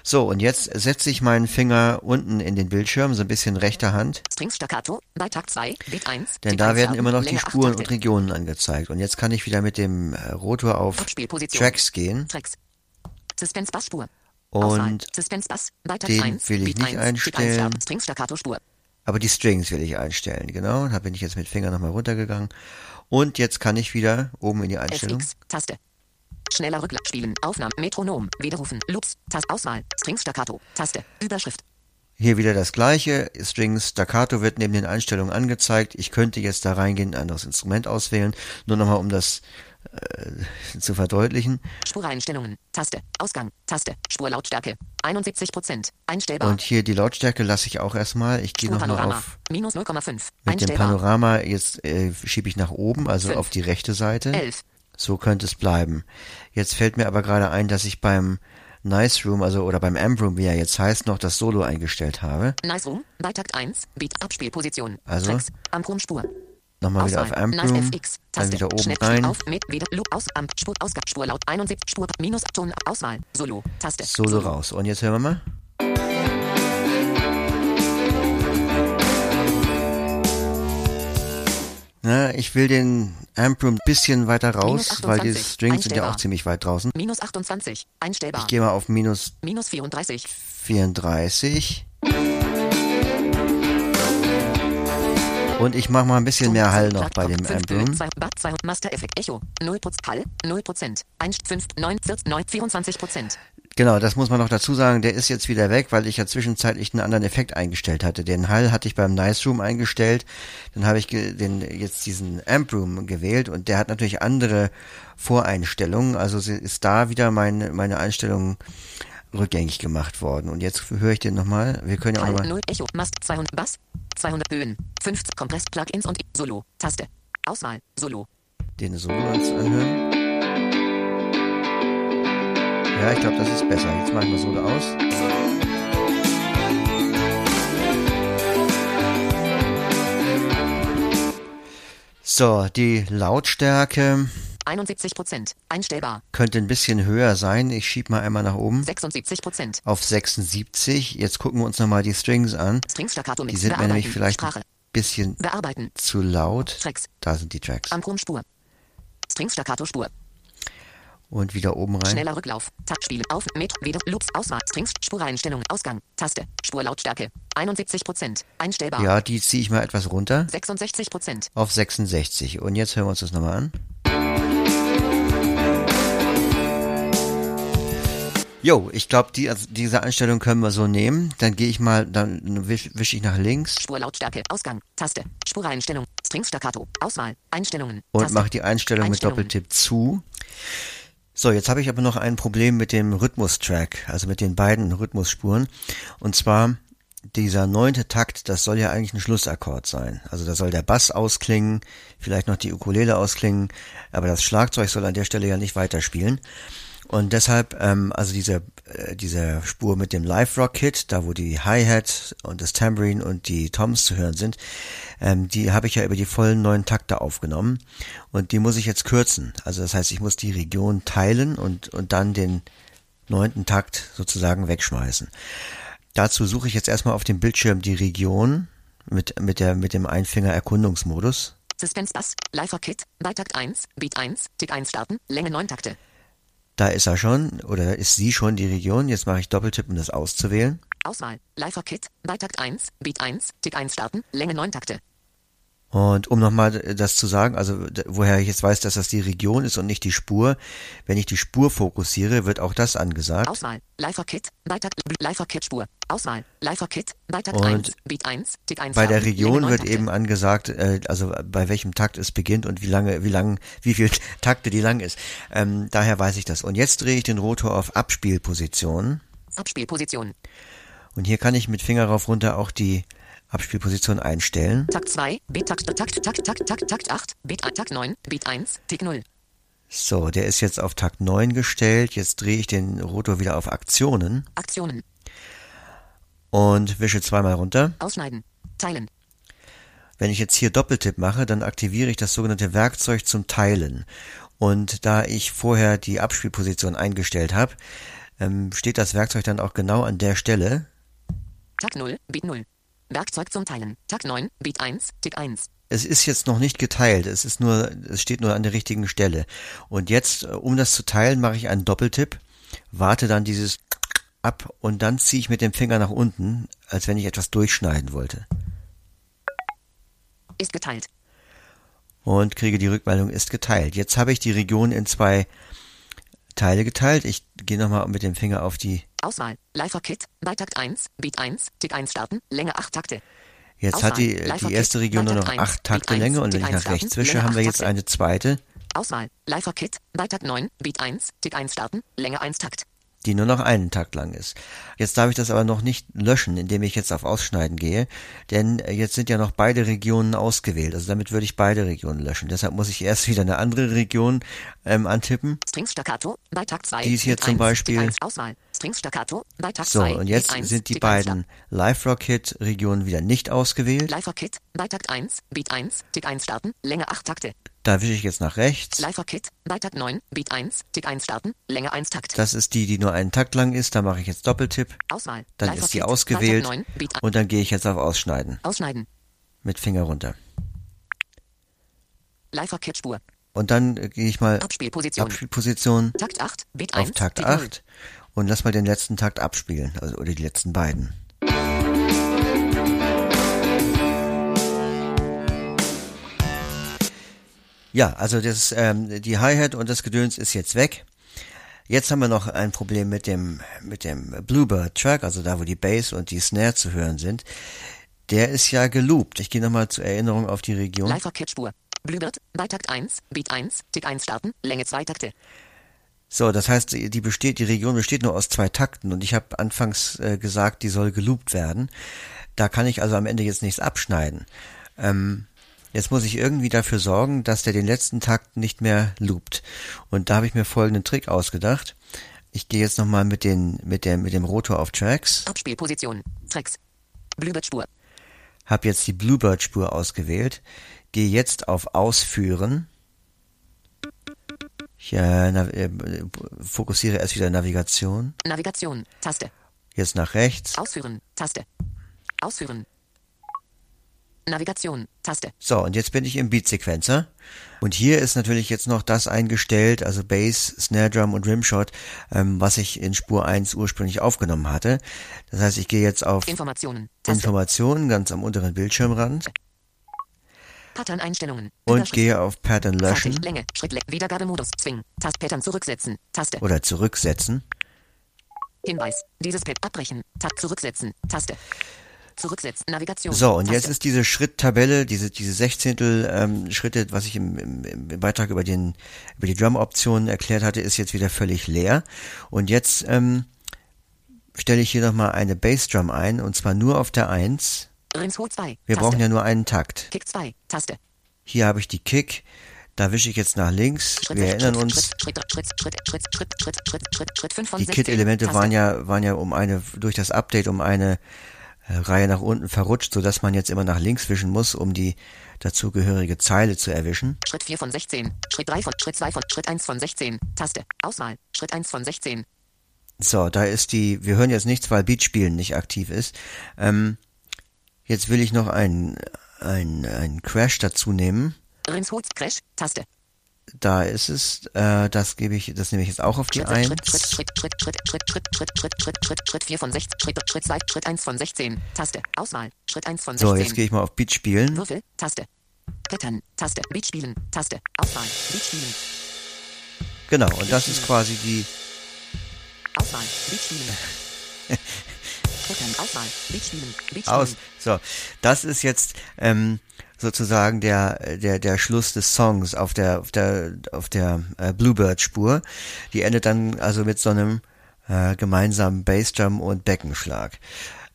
So, und jetzt setze ich meinen Finger unten in den Bildschirm, so ein bisschen rechter Hand. Strings Staccato, bei Takt 2, Bit 1. Denn da 1 werden immer noch die Spuren und Regionen angezeigt. Und jetzt kann ich wieder mit dem äh, Rotor auf. Tracks gehen. Tracks. Suspense Bass Spur. Und den 1, will ich nicht 1, Tick 1 einstellen. Aber die Strings will ich einstellen, genau. Da bin ich jetzt mit Finger nochmal runtergegangen. Und jetzt kann ich wieder oben in die Einstellung. Taste. Schneller Rücklauf spielen, Aufnahme, Metronom, widerrufen, Loops, Taste, Auswahl, Strings Staccato, Taste, Überschrift. Hier wieder das gleiche. Strings Staccato wird neben den Einstellungen angezeigt. Ich könnte jetzt da reingehen, ein anderes Instrument auswählen. Nur nochmal, um das äh, zu verdeutlichen. Spureinstellungen, Taste, Ausgang, Taste, Spurlautstärke, 71%, einstellbar. Und hier die Lautstärke lasse ich auch erstmal. Ich gehe nochmal auf. minus 0,5, Mit dem. Panorama jetzt äh, schiebe ich nach oben, also Fünf. auf die rechte Seite. 11, So könnte es bleiben. Jetzt fällt mir aber gerade ein, dass ich beim Nice Room, also oder beim Amp Room, wie er jetzt heißt, noch das Solo eingestellt habe. Nice Room, bei Takt 1, Beat, Abspielposition, Also? Tracks, Amprum Spur. Nochmal wieder auf Auswahl, Amp FX, dann Taste, wieder oben Schnell, rein. Auf, mit, wieder, Loop, aus, Amp, Spur, Ausgang, Spur, laut, 71, Spur, Minus, Ton, Auswahl, Solo, Taste, Solo raus. Und jetzt hören wir mal. Na, ich will den Amp Room ein bisschen weiter raus, Minus weil die 28, Strings sind ja auch ziemlich weit draußen. Minus 28, einstellbar. Ich gehe mal auf minus Minus 34, 34. Und ich mache mal ein bisschen mehr Hall noch bei dem Amp Room. 2, Master Effekt Echo, 0%, Hall, 0%, 1, 5, 9, 14, 9, 24%. Genau, das muss man noch dazu sagen. Der ist jetzt wieder weg, weil ich ja zwischenzeitlich einen anderen Effekt eingestellt hatte. Den Hall hatte ich beim Nice Room eingestellt. Dann habe ich den, jetzt diesen Amp Room gewählt und der hat natürlich andere Voreinstellungen. Also ist da wieder meine, meine Einstellung rückgängig gemacht worden. Und jetzt höre ich den nochmal. Wir können ja auch nochmal. 0, Echo, Mast, 200, Bass, 200 Höhen, 50, Kompress, Plugins und Solo, Taste. Auswahl, Solo. den Solo uns anhören. Ja, ich glaube, das ist besser. Jetzt machen wir Solo aus. So, die Lautstärke 71%, einstellbar. könnte ein bisschen höher sein. Ich schieb mal einmal nach oben 76%. auf 76. Jetzt gucken wir uns nochmal die Strings an. Strings Staccato Die sind mir nämlich vielleicht Sprache. ein bisschen Bearbeiten. zu laut. Tracks. Da sind die Tracks. Amprum Spur. Strings Staccato Spur. Und wieder oben rein. Schneller Rücklauf. Takt spielen. Auf. Met. Wieder. Loops. Auswahl. Strings. Spureinstellung. Ausgang. Taste. Spurlautstärke. 71%. Einstellbar. Ja, die ziehe ich mal etwas runter. 66%. auf 66. Und jetzt hören wir uns das nochmal an. Jo, ich glaube, die, also diese Einstellung können wir so nehmen. Dann gehe ich mal, dann wische wisch ich nach links Spurlautstärke. Ausgang. Taste. Spureinstellung. Strings Staccato. Auswahl. Einstellungen. und Taste. mache die Einstellung mit. Doppeltipp zu. So, jetzt habe ich aber noch ein Problem mit dem Rhythmustrack, also mit den beiden Rhythmusspuren. Und zwar dieser neunte Takt, das soll ja eigentlich ein Schlussakkord sein. Also da soll der Bass ausklingen, vielleicht noch die Ukulele ausklingen, aber das Schlagzeug soll an der Stelle ja nicht weiterspielen. Und deshalb, ähm, also diese, äh, diese Spur mit dem Live-Rock-Kit, da wo die Hi-Hat und das Tambourine und die Toms zu hören sind, ähm, die habe ich ja über die vollen neun Takte aufgenommen und die muss ich jetzt kürzen. Also das heißt, ich muss die Region teilen und, und dann den neunten Takt sozusagen wegschmeißen. Dazu suche ich jetzt erstmal auf dem Bildschirm die Region mit, mit, der, mit dem Einfinger-Erkundungsmodus. Suspense Bass. Lifer Kit. Bei Takt 1. Beat 1. Tick 1 starten. Länge 9 Takte. Da ist er schon, oder ist sie schon die Region. Jetzt mache ich Doppeltipp, um das auszuwählen. Auswahl. Lifer Kit. Bei Takt 1. Beat 1. Tick 1 starten. Länge 9 Takte. Und um nochmal das zu sagen, also woher ich jetzt weiß, dass das die Region ist und nicht die Spur, wenn ich die Spur fokussiere, wird auch das angesagt. Auswahl. Lifer Kit. Bei Takt. Lifer Kit Spur. Auswahl. Lifer Kit. Bei Takt Und 1. Beat 1. Tick 1 Bei der. Region Länge 9 wird eben angesagt, äh, also bei welchem Takt es beginnt und wie lange, wie lang, wie viel Takte die lang ist. Ähm, daher weiß ich das. Und jetzt drehe ich den Rotor auf Abspielposition. Abspielposition. Und hier kann ich mit Finger rauf runter auch die Abspielposition einstellen. Takt 2. Beat Takt. Takt. Takt. Takt. Takt. Takt 8. Beat 1. Takt 9. Beat 1. Tick 0. So, der ist jetzt auf Takt 9 gestellt. Jetzt drehe ich den Rotor wieder auf Aktionen Aktionen. und wische zweimal runter. Ausschneiden. Teilen. Wenn ich jetzt hier Doppeltipp mache, dann aktiviere ich das sogenannte Werkzeug zum Teilen. Und da ich vorher die Abspielposition eingestellt habe, ähm, steht das Werkzeug dann auch genau an der Stelle. Takt 0, Beat 0. Werkzeug zum Teilen. Takt 9, Beat 1, Tick 1. Es ist jetzt noch nicht geteilt, es ist nur, es steht nur an der richtigen Stelle. Und jetzt, äh, um das zu teilen, mache ich einen Doppeltipp, warte dann dieses ab und dann ziehe ich mit dem Finger nach unten, als wenn ich etwas durchschneiden wollte. Ist geteilt. Und kriege die Rückmeldung, ist geteilt. Jetzt habe ich die Region in zwei Teile geteilt. Ich gehe nochmal mit dem Finger auf die Auswahl. Lifer Kit. Bei Takt 1, Beat 1, Tick 1 starten. Länge 8 Takte. Jetzt Auswahl. hat die, die erste. Region nur noch Kontakt eins. acht Takte Beat Länge und wenn ich nach rechts wische, haben wir jetzt eine zweite, Auswahl. Lifer Kit. Bei Takt 9, Beat 1, Tick 1 starten. Länge 1 Takt. Die nur noch einen Takt lang ist. Jetzt darf ich das aber noch nicht löschen, indem ich jetzt auf Ausschneiden gehe, denn jetzt sind ja noch beide Regionen ausgewählt. Also damit würde ich beide Regionen löschen. Deshalb muss ich erst wieder eine andere Region ähm, antippen. Strings Staccato. Bei Takt 2. Die ist hier zum 1, Beispiel- Tick 1 Auswahl. Strings Staccato. Bei Takt So, 2. und jetzt Beat 1, sind die Tick 1 beiden Live Rocket Regionen wieder nicht ausgewählt. Lifer Kit. Bei Takt 1, Beat 1, Tick 1 starten. Länge 8 Takte. Da wische ich jetzt nach rechts. Lifer Kit. Bei Takt 9, Beat 1, Tick 1 starten. Länge 1 Takt. Das ist die, die nur einen Takt lang ist. Da mache ich jetzt Doppeltipp. Auswahl. Dann Lifer ist die ausgewählt Bei Takt 9, Beat 1. und dann gehe ich jetzt auf Ausschneiden. Ausschneiden. Mit Finger runter. Lifer Kit Spur. Und dann äh, gehe ich mal Abspielposition. Abspielposition Takt 8, Beat auf 1. Takt Tick 0. 8 und lass mal den letzten Takt abspielen, also oder die letzten beiden. Ja, also das, ähm, die Hi-Hat und das Gedöns ist jetzt weg. Jetzt haben wir noch ein Problem mit dem, mit dem Bluebird Track, also da, wo die Bass und die Snare zu hören sind. Der ist ja geloopt. Ich gehe nochmal zur Erinnerung auf die Region. Lifer Kit Spur. Blübert. Bei Takt 1, Beat 1, Tick 1 starten. Länge 2 Takte. So, das heißt, die besteht, die Region besteht nur aus zwei Takten und ich habe anfangs äh, gesagt, die soll geloopt werden. Da kann ich also am Ende jetzt nichts abschneiden. Ähm, jetzt muss ich irgendwie dafür sorgen, dass der den letzten Takt nicht mehr loopt. Und da habe ich mir folgenden Trick ausgedacht. Ich gehe jetzt nochmal mit den, mit der, mit dem Rotor auf Tracks, Abspielposition. Tracks. Blübert Spur. habe jetzt die Bluebird-Spur ausgewählt, gehe jetzt auf Ausführen. Ich äh, äh, fokussiere erst wieder Navigation. Navigation. Taste. Jetzt nach rechts. Ausführen. Taste. Ausführen. Navigation. Taste. So, und jetzt bin ich im Beat-Sequencer. Und hier ist natürlich jetzt noch das eingestellt, also Bass, Snare Drum und Rimshot, ähm, was ich in Spur 1 ursprünglich aufgenommen hatte. Das heißt, ich gehe jetzt auf Informationen. Taste. Informationen ganz am unteren Bildschirmrand Pattern-Einstellungen. und Überschrift. gehe auf Pattern löschen Fertig. Länge. Schritt. Wiedergabemodus. Zwingen. Tast. Pattern zurücksetzen. Taste. oder zurücksetzen. Hinweis. Dieses Pad abbrechen. Tab zurücksetzen. Taste. Zurücksetzen. Navigation. So, und jetzt ist diese Schritttabelle, diese, diese Sechzehntel ähm, Schritte, was ich im, im, im Beitrag über, den, über die Drum-Optionen erklärt hatte, ist jetzt wieder völlig leer. Und jetzt ähm, stelle ich hier nochmal eine Bassdrum ein, und zwar nur auf der 1. Rims 2. Wir Taste. brauchen ja nur einen Takt. Kick 2, Taste. Hier habe ich die Kick. Da wische ich jetzt nach links. Wir erinnern uns, die Kit-Elemente waren ja, waren ja um eine, durch das Update um eine Reihe nach unten verrutscht, sodass man jetzt immer nach links wischen muss, um die dazugehörige Zeile zu erwischen. Schritt 4 von 16. Schritt 3 von, Schritt 2 von, Schritt 1 von 16. Taste. Auswahl. Schritt 1 von 16. So, da ist die, wir hören jetzt nichts, weil Beatspielen nicht aktiv ist. Ähm, jetzt will ich noch einen, einen, einen Crash dazu nehmen. Rimsholz Crash. Taste. Da ist es, äh, das gebe ich, das nehme ich jetzt auch auf die Schritt, 1. Schritt, Schritt, Schritt, Schritt, Schritt, Schritt, Schritt, Schritt, Schritt, Schritt, Schritt, Schritt 4 von 16. Schritt, Schritt 2, Schritt 1 von 16. Taste. Auswahl. Schritt 1 von 16. So, jetzt gehe ich mal auf Beat spielen. Würfel. Taste. Pattern. Taste. Beat spielen. Taste. Auswahl. Beat spielen. Genau, und das ist quasi die, Auswahl. Beat spielen. Pattern. Auswahl. Beat spielen. Beat spielen. aus. So, das ist jetzt ähm, sozusagen der der der Schluss des Songs auf der auf der auf der äh, Bluebird Spur. Die endet dann also mit so einem äh, gemeinsamen Bassdrum und Beckenschlag.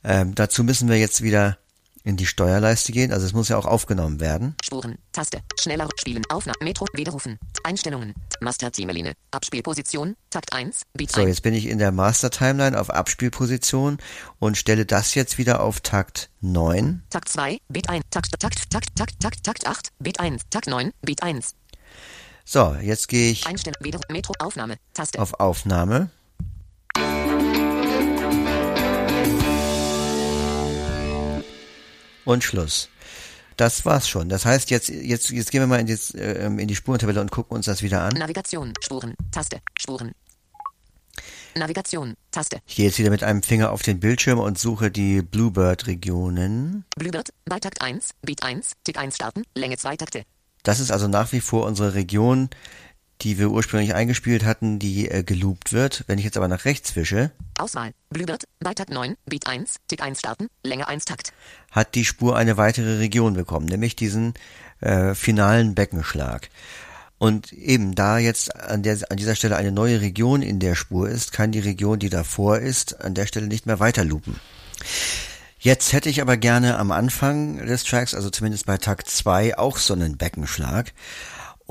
Ähm, dazu müssen wir jetzt wieder in die Steuerleiste gehen, also es muss ja auch aufgenommen werden. Spuren. Taste. Schneller spielen. Aufnahme. Metro. Widerrufen. Einstellungen. Master Teameline. Abspielposition. Takt 1. Beat So, 1. jetzt bin ich in der Master Timeline auf Abspielposition und stelle das jetzt wieder auf Takt 9. Takt 2. Beat 1. Takt, Takt, Takt, Takt, Takt, Takt 8. Beat 1. Takt 9. Beat 1. So, jetzt gehe ich Einstellen. Wieder Metro. Aufnahme. Taste. auf Aufnahme. Und Schluss. Das war's schon. Das heißt, jetzt, jetzt, jetzt gehen wir mal in die, äh, in die Spurentabelle und gucken uns das wieder an. Navigation. Spuren. Taste. Spuren. Navigation. Taste. Ich gehe jetzt wieder mit einem Finger auf den Bildschirm und suche die Bluebird-Regionen. Bluebird. Bei Takt 1. Beat 1. Tick 1 starten. Länge 2 Takte. Das ist also nach wie vor unsere Region, die wir ursprünglich eingespielt hatten, die äh, geloopt wird. Wenn ich jetzt aber nach rechts wische, Auswahl. Bluebird. Bei Takt 9. Beat 1. Tick 1 starten. Länge 1 Takt. hat die Spur eine weitere Region bekommen, nämlich diesen äh, finalen Beckenschlag. Und eben da jetzt an, der, an dieser Stelle eine neue Region in der Spur ist, kann die Region, die davor ist, an der Stelle nicht mehr weiter loopen. Jetzt hätte ich aber gerne am Anfang des Tracks, also zumindest bei Takt 2, auch so einen Beckenschlag.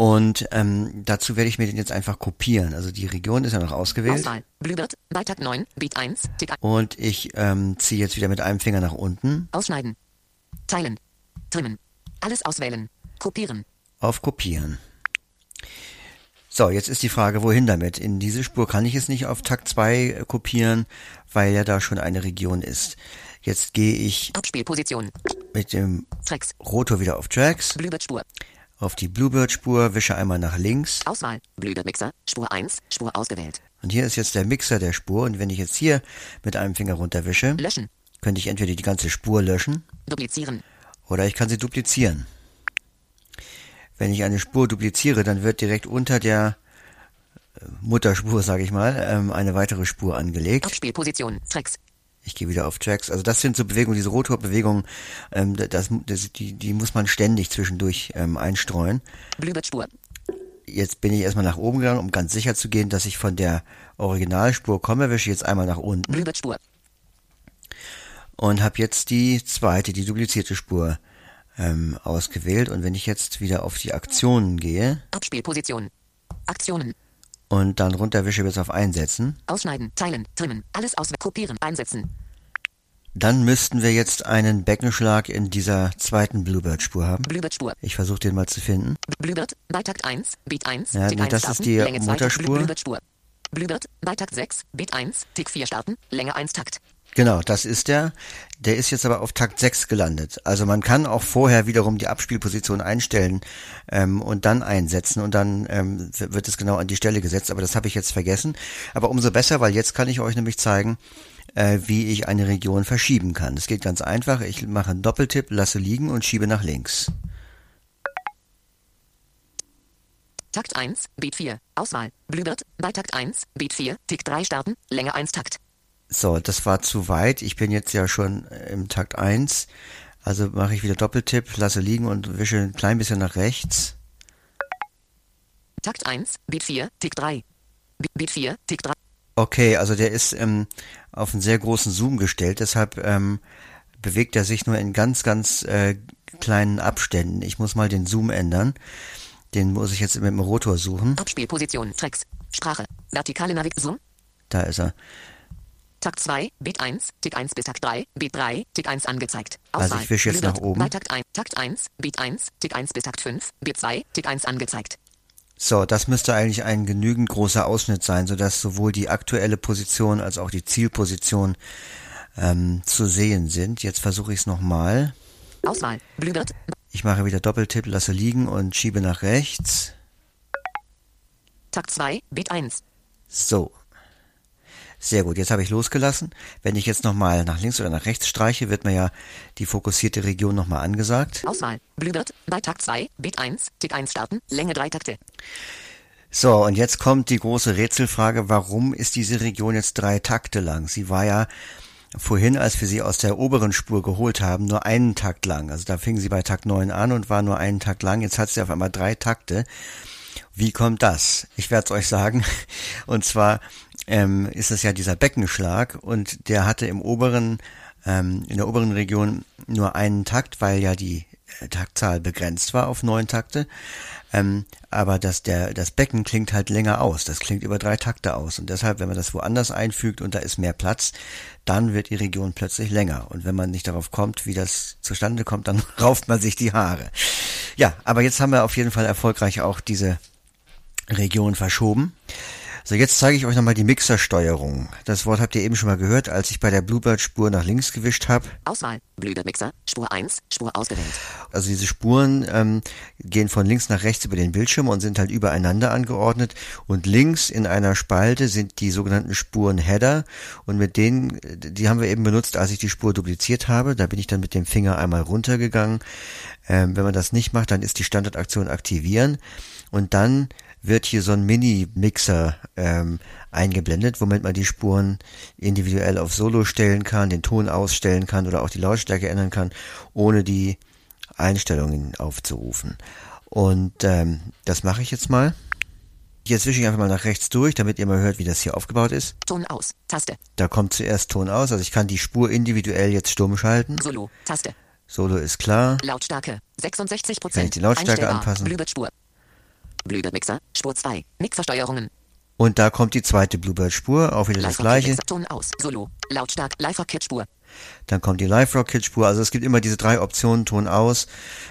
Und ähm, dazu werde ich mir den jetzt einfach kopieren. Also die Region ist ja noch ausgewählt. Auswahl. Bluebird. Bei Takt 9. Beat 1. Tick 1. Und ich ähm, ziehe jetzt wieder mit einem Finger nach unten Ausschneiden. Teilen. Trimmen. Alles auswählen. Kopieren. auf Kopieren. So, jetzt ist die Frage, wohin damit? In diese Spur kann ich es nicht auf Takt 2 kopieren, weil ja da schon eine Region ist. Jetzt gehe ich Abspielposition. mit dem Tracks. Rotor wieder auf Tracks, Bluebird Spur. Auf die Bluebird-Spur, wische einmal nach links Auswahl. Bluebird Mixer. Spur 1. Spur ausgewählt. und hier ist jetzt der Mixer der Spur und wenn ich jetzt hier mit einem Finger runterwische, Löschen. könnte ich entweder die ganze Spur löschen Duplizieren. oder ich kann sie duplizieren. Wenn ich eine Spur dupliziere, dann wird direkt unter der äh, Mutterspur, sage ich mal, ähm, eine weitere Spur angelegt. Abspielposition. Tracks. Ich gehe wieder auf Tracks. Also das sind so Bewegungen, diese Rotorbewegungen, ähm, das, das, die, die muss man ständig zwischendurch ähm, einstreuen. Bluebird Spur. Jetzt bin ich erstmal nach oben gegangen, um ganz sicher zu gehen, dass ich von der Originalspur komme, wische jetzt einmal nach unten Bluebird Spur. und habe jetzt die zweite, die duplizierte Spur ähm, ausgewählt. Und wenn ich jetzt wieder auf die Aktionen gehe Abspielposition. Aktionen. und dann runterwische bis auf Einsetzen, Ausschneiden. Teilen. Trimmen. Alles aus. Kopieren. Einsetzen. Dann müssten wir jetzt einen Beckenschlag in dieser zweiten Bluebird-Spur haben. Bluebird Spur. Ich versuche den mal zu finden. Bluebird. Bei Takt 1. Beat 1. Ja, Tick nee, 1 das starten. ist die Länge 2 Takt. Mutterspur. Bluebird Spur. Bluebird. Bei Takt 6. Beat 1. Tick 4 starten. Länge 1 Takt. Genau, das ist der. Der ist jetzt aber auf Takt 6 gelandet. Also man kann auch vorher wiederum die Abspielposition einstellen ähm, und dann einsetzen und dann ähm, wird es genau an die Stelle gesetzt. Aber das habe ich jetzt vergessen. Aber umso besser, weil jetzt kann ich euch nämlich zeigen, äh, wie ich eine Region verschieben kann. Das geht ganz einfach. Ich mache einen Doppeltipp, lasse liegen und schiebe nach links. Takt 1. Beat 4. Auswahl. Bluebird. Bei Takt 1. Beat 4. Tick 3 starten. Länge 1 Takt. So, das war zu weit. Ich bin jetzt ja schon im Takt 1. Also mache ich wieder Doppeltipp, lasse liegen und wische ein klein bisschen nach rechts. Takt 1. Beat 4. Tick 3. Be- Beat 4. Tick 3. Okay, also der ist ähm, auf einen sehr großen Zoom gestellt, deshalb ähm, bewegt er sich nur in ganz, ganz äh, kleinen Abständen. Ich muss mal den Zoom ändern. Den muss ich jetzt mit dem Rotor suchen. Abspielposition. Tracks. Sprache. Vertikale Navigation. Da ist er. Takt 2, Beat 1, Tick 1 bis Takt 3, Beat 3, Tick 1 angezeigt. Also ich wische jetzt nach oben. Bei Takt 1, Takt 1, Beat 1, Tick 1 bis Takt 5, Beat 2, Tick 1 angezeigt. So, das müsste eigentlich ein genügend großer Ausschnitt sein, sodass sowohl die aktuelle Position als auch die Zielposition ähm, zu sehen sind. Jetzt versuche ich es nochmal. Auswahl. Bluebird. Ich mache wieder Doppeltipp, lasse liegen und schiebe nach rechts. Takt 2, Beat 1. So. Sehr gut, jetzt habe ich losgelassen. Wenn ich jetzt nochmal nach links oder nach rechts streiche, wird mir ja die fokussierte Region nochmal angesagt. Auswahl. Bluebird. Bei Takt 2, Beat 1, Tick 1 starten. Länge 3 Takte. So, und jetzt kommt die große Rätselfrage, warum ist diese Region jetzt drei Takte lang? Sie war ja vorhin, als wir sie aus der oberen Spur geholt haben, nur einen Takt lang. Also da fing sie bei Takt 9 an und war nur einen Takt lang. Jetzt hat sie auf einmal drei Takte. Wie kommt das? Ich werde es euch sagen. Und zwar ähm, ist es ja dieser Beckenschlag und der hatte im oberen, ähm, in der oberen Region nur einen Takt, weil ja die äh, Taktzahl begrenzt war auf neun Takte. Ähm, aber das, der, das Becken klingt halt länger aus. Das klingt über drei Takte aus. Und deshalb, wenn man das woanders einfügt und da ist mehr Platz, dann wird die Region plötzlich länger. Und wenn man nicht darauf kommt, wie das zustande kommt, dann rauft man sich die Haare. Ja, aber jetzt haben wir auf jeden Fall erfolgreich auch diese Region verschoben. So, jetzt zeige ich euch nochmal die Mixersteuerung. Das Wort habt ihr eben schon mal gehört, als ich bei der Bluebird-Spur nach links gewischt habe. Auswahl. Bluebird-Mixer. Spur 1. Spur ausgewählt. Also diese Spuren ähm, gehen von links nach rechts über den Bildschirm und sind halt übereinander angeordnet. Und links in einer Spalte sind die sogenannten Spuren-Header. Und mit denen, die haben wir eben benutzt, als ich die Spur dupliziert habe. Da bin ich dann mit dem Finger einmal runtergegangen. Ähm, wenn man das nicht macht, dann ist die Standardaktion aktivieren. Und dann wird hier so ein Mini-Mixer ähm, eingeblendet, womit man die Spuren individuell auf Solo stellen kann, den Ton ausstellen kann oder auch die Lautstärke ändern kann, ohne die Einstellungen aufzurufen. Und ähm, das mache ich jetzt mal. Jetzt wische ich einfach mal nach rechts durch, damit ihr mal hört, wie das hier aufgebaut ist. Ton aus. Taste. Da kommt zuerst Ton aus, also ich kann die Spur individuell jetzt stumm schalten. Solo. Taste. Solo ist klar. Lautstärke. 66 Kann ich die Lautstärke anpassen? Bluebird-Spur. Bluebird-Mixer. Spur 2. Mixersteuerungen. Und da kommt die zweite Bluebird-Spur, auch wieder das gleiche. Ton aus. Solo. Lautstark. Live-Rocket-Spur. Dann kommt die Live-Rocket-Spur. Also es gibt immer diese drei Optionen, Ton aus,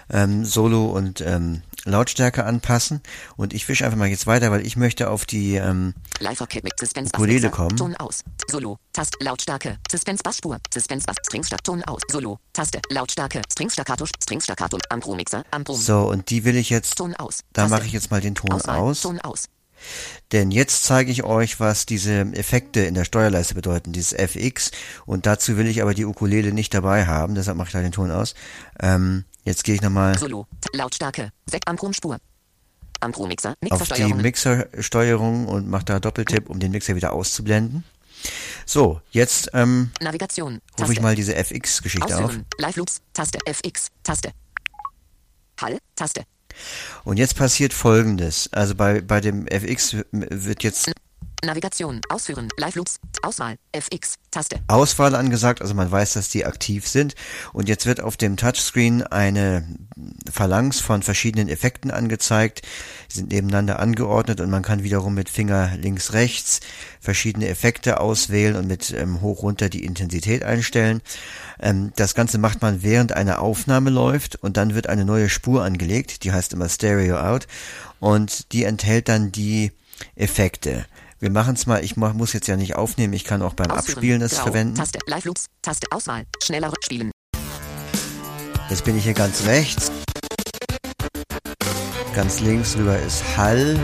ähm, Solo und ähm, Lautstärke anpassen. Und ich wische einfach mal jetzt weiter, weil ich möchte auf die ähm, Ukulele kommen. Ton aus. Solo. Tast. Lautstärke. Suspense Bassspur. Suspense Bass. Strings Ton aus. Solo. Taste. Lautstärke. Strings staccato. Strings staccato. Ampro Mixer. Ampro. So, und die will ich jetzt, Ton aus. da mache ich jetzt mal den Ton aus. Ton aus. Denn jetzt zeige ich euch, was diese Effekte in der Steuerleiste bedeuten, dieses FX. Und dazu will ich aber die Ukulele nicht dabei haben, deshalb mache ich da den Ton aus. Ähm, jetzt gehe ich nochmal Solo. Lautstärke. Sek Ampro Spur. Ampro Mixer. auf die. Mixersteuerung und mache da Doppeltipp, um den Mixer wieder auszublenden. So, jetzt ähm, Navigation. rufe ich mal diese FX-Geschichte auf. Live Loops. Taste. FX. Taste. Hall. Taste. Und jetzt passiert folgendes. Also bei, bei dem FX wird jetzt Navigation. Ausführen. Live Loops. Auswahl. FX. Taste. Auswahl angesagt, also man weiß, dass die aktiv sind. Und jetzt wird auf dem Touchscreen eine Phalanx von verschiedenen Effekten angezeigt. Die sind nebeneinander angeordnet und man kann wiederum mit Finger links, rechts verschiedene Effekte auswählen und mit ähm, hoch runter die Intensität einstellen. Ähm, das Ganze macht man während eine Aufnahme läuft und dann wird eine neue Spur angelegt, die heißt immer Stereo Out und die enthält dann die Effekte. Wir machen es mal, ich mach, muss jetzt ja nicht aufnehmen, ich kann auch beim Ausführen. Abspielen das Grau. verwenden. Taste. Live Loops. Taste. Auswahl. Schneller spielen. Jetzt bin ich hier ganz rechts. Ganz links rüber ist Hall,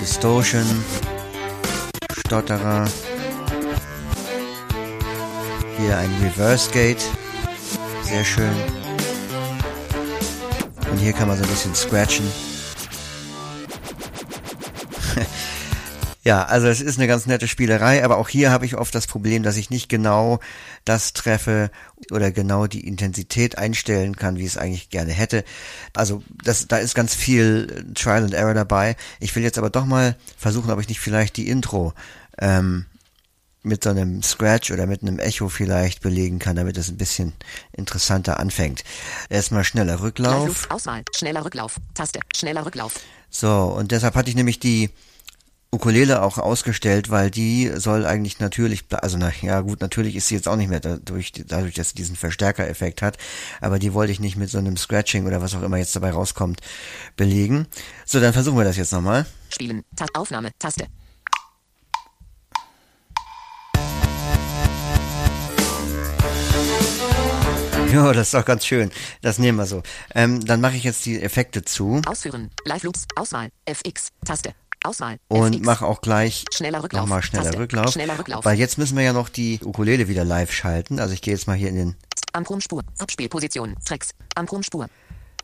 Distortion, Stotterer. Hier ein Reverse Gate. Sehr schön. Und hier kann man so ein bisschen scratchen. Ja, also es ist eine ganz nette Spielerei, aber auch hier habe ich oft das Problem, dass ich nicht genau das treffe oder genau die Intensität einstellen kann, wie ich es eigentlich gerne hätte. Also das, da ist ganz viel Trial and Error dabei. Ich will jetzt aber doch mal versuchen, ob ich nicht vielleicht die Intro ähm, mit so einem Scratch oder mit einem Echo vielleicht belegen kann, damit es ein bisschen interessanter anfängt. Erstmal schneller Rücklauf. Auswahl. Schneller Rücklauf. Taste. Schneller Rücklauf. So, und deshalb hatte ich nämlich die Ukulele auch ausgestellt, weil die soll eigentlich natürlich, also na ja gut, natürlich ist sie jetzt auch nicht mehr dadurch, dadurch, dass sie diesen Verstärkereffekt hat, aber die wollte ich nicht mit so einem Scratching oder was auch immer jetzt dabei rauskommt, belegen. So, dann versuchen wir das jetzt nochmal. Spielen. Ta Aufnahme. Taste. Ja, das ist doch ganz schön. Das nehmen wir so. Ähm, dann mache ich jetzt die Effekte zu Ausführen. Live Loops. Auswahl. FX. Taste. Auswahl. und FX. mache auch gleich Schneller Rücklauf. nochmal schneller Taste. Rücklauf. Schneller Rücklauf. Weil jetzt müssen wir ja noch die Ukulele wieder live schalten. Also ich gehe jetzt mal hier in den Amprom-Spur. Abspielposition. Tracks. Amprom-Spur.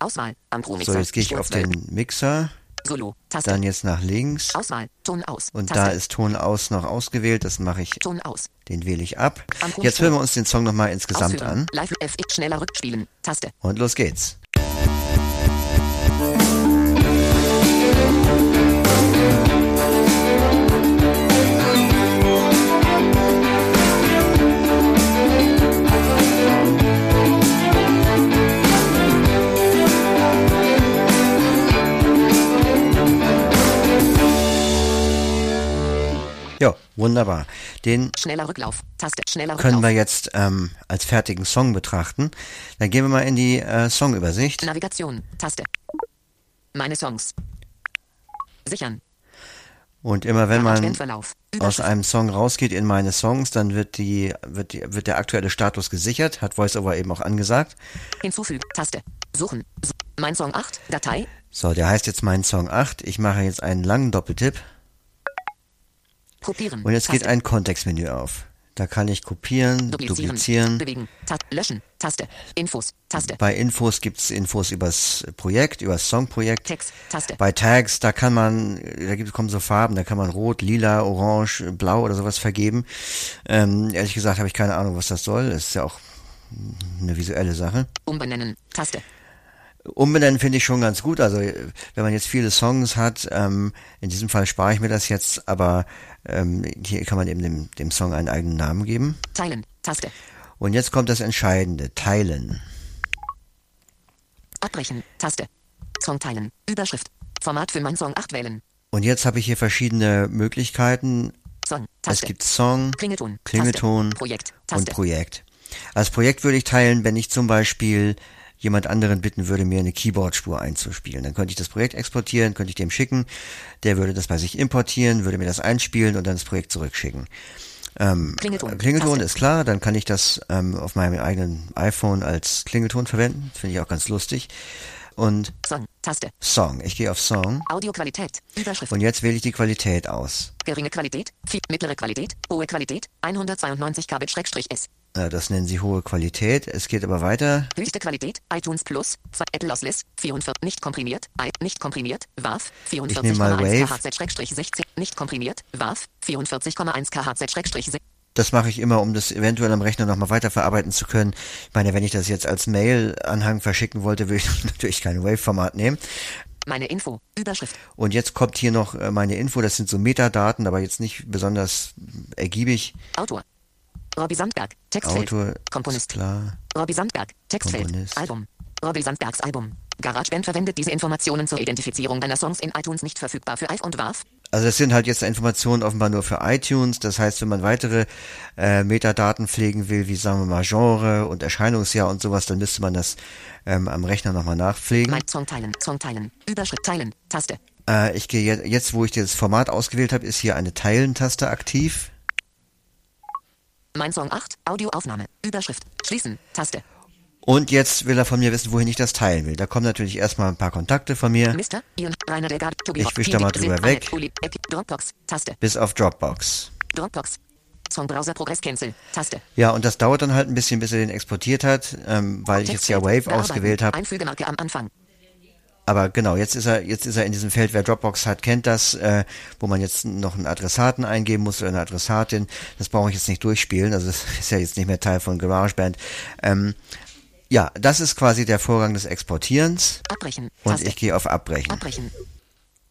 Auswahl. Amprom-Mixer. So, jetzt gehe ich auf 12. den Mixer, Solo. Taste. dann jetzt nach links Auswahl. Ton aus. und Taste. da ist Ton aus noch ausgewählt, das mache ich, Ton aus. den wähle ich ab. Jetzt hören wir uns den Song nochmal insgesamt Ausführen. an Live FX. Schneller Rückspielen. Taste. und los geht's. Ja, wunderbar. Den Schneller Rücklauf. Taste. Schneller können Rücklauf. wir jetzt ähm, als fertigen Song betrachten. Dann gehen wir mal in die äh, Songübersicht. Navigation. Taste. Meine Songs. Sichern. Und immer wenn man aus einem Song rausgeht in meine Songs, dann wird die, wird die, wird der aktuelle Status gesichert, hat VoiceOver eben auch angesagt. Hinzufügen. Taste. Suchen. Su mein Song 8. Datei. So, der heißt jetzt mein Song 8. Ich mache jetzt einen langen Doppeltipp Kopieren. und jetzt geht Taste. ein Kontextmenü auf. Da kann ich kopieren, Duplizieren. duplizieren. Bewegen. Ta löschen. Taste. Infos. Taste. Bei Infos gibt's Infos übers Projekt, übers Songprojekt. Text. Taste. Bei Tags, da kann man, da gibt, kommen so Farben, da kann man rot, lila, orange, blau oder sowas vergeben. Ähm, ehrlich gesagt habe ich keine Ahnung, was das soll. Das ist ja auch eine visuelle Sache. Umbenennen. Taste. Umbenennen finde ich schon ganz gut. Also wenn man jetzt viele Songs hat, ähm, in diesem Fall spare ich mir das jetzt, aber ähm, hier kann man eben dem, dem Song einen eigenen Namen geben. Teilen. Taste. Und jetzt kommt das Entscheidende, teilen. Abbrechen. Taste. Song teilen. Überschrift. Format für mein Song 8 wählen. Und jetzt habe ich hier verschiedene Möglichkeiten. Song. Es Taste. gibt Song, Klingelton. Klingelton Taste. Projekt. und Taste. Projekt. Als Projekt würde ich teilen, wenn ich zum Beispiel jemand anderen bitten würde, mir eine Keyboard-Spur einzuspielen. Dann könnte ich das Projekt exportieren, könnte ich dem schicken, der würde das bei sich importieren, würde mir das einspielen und dann das Projekt zurückschicken. Ähm, Klingelton. Klingelton ist klar, dann kann ich das ähm, auf meinem eigenen iPhone als Klingelton verwenden, finde ich auch ganz lustig. Und Song. Taste. Song, ich gehe auf Song Audioqualität. Überschrift. und jetzt wähle ich die Qualität aus. Geringe Qualität. Mittlere Qualität. Hohe Qualität. 192 Kbit-S. Äh, Das nennen sie hohe Qualität. Es geht aber weiter. Höchste Qualität. iTunes Plus. 2 Apple Lossless. 44. Nicht komprimiert. I, nicht komprimiert. WAV. Mal 44,1 Wave. KHZ-16. Nicht komprimiert. WAV. 44,1 KHZ-16. Das mache ich immer, um das eventuell am Rechner nochmal weiterverarbeiten zu können. Ich meine, wenn ich das jetzt als Mail-Anhang verschicken wollte, würde ich natürlich kein Wave-Format nehmen. Meine Info. Überschrift. Und jetzt kommt hier noch äh, meine Info. Das sind so Metadaten, aber jetzt nicht besonders ergiebig. Autor. Robbie Sandberg. Textfeld. Autor ist Komponist. klar. Robbie Sandberg. Textfeld. Komponist. Album. Robbie Sandbergs Album. GarageBand verwendet diese Informationen zur Identifizierung deiner Songs in iTunes nicht verfügbar für iPhone und WAV. Also das sind halt jetzt Informationen offenbar nur für iTunes. Das heißt, wenn man weitere äh, Metadaten pflegen will, wie sagen wir mal Genre und Erscheinungsjahr und sowas, dann müsste man das ähm, am Rechner nochmal nachpflegen. Mein Song teilen. Song teilen. Überschrift teilen. Taste. Äh, ich gehe jetzt, jetzt, wo ich das Format ausgewählt habe, ist hier eine Teilen-Taste aktiv. Mein Song 8. Audioaufnahme. Überschrift. Schließen. Taste. Und jetzt will er von mir wissen, wohin ich das teilen will. Da kommen natürlich erstmal ein paar Kontakte von mir, Mr. Ian. Rainer der Gard. Tobi Ich Hoff, wisch da mal drüber weg. Dropbox. Taste. bis auf Dropbox. Dropbox. Songbrowser Progress Cancel. Taste. Ja, und das dauert dann halt ein bisschen, bis er den exportiert hat, ähm, weil ich jetzt ja. Wave ausgewählt habe. Einfügemarke am Anfang. Aber genau, jetzt ist er, jetzt ist er in diesem Feld, wer Dropbox hat, kennt das, äh, wo man jetzt noch einen Adressaten eingeben muss oder eine Adressatin. Das brauche ich jetzt nicht durchspielen, also das ist ja jetzt nicht mehr Teil von GarageBand. Ähm, ja, das ist quasi der Vorgang des Exportierens. Abbrechen. Und Taste. ich gehe auf Abbrechen. Abbrechen.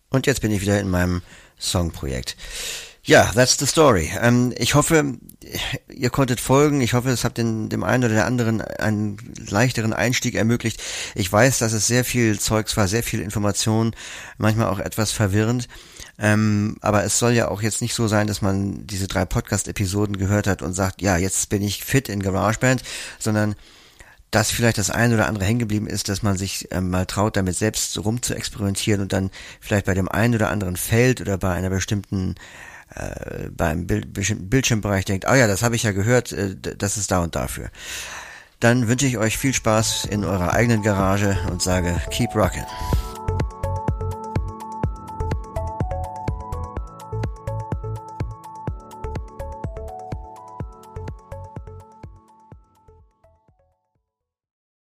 Und jetzt bin ich wieder in meinem Songprojekt. Ja, that's the story. Ähm, ich hoffe, ihr konntet folgen. Ich hoffe, es hat den, dem einen oder der anderen einen leichteren Einstieg ermöglicht. Ich weiß, dass es sehr viel Zeugs war, sehr viel Information, manchmal auch etwas verwirrend. Ähm, aber es soll ja auch jetzt nicht so sein, dass man diese drei Podcast-Episoden gehört hat und sagt, ja, jetzt bin ich fit in GarageBand, sondern dass vielleicht das eine oder andere hängen geblieben ist, dass man sich ähm, mal traut, damit selbst rum zu experimentieren und dann vielleicht bei dem einen oder anderen Feld oder bei einer bestimmten äh, beim Bild, Bildschirmbereich denkt, ah ja, das habe ich ja gehört, äh, das ist da und dafür. Dann wünsche ich euch viel Spaß in eurer eigenen Garage und sage, keep rockin'.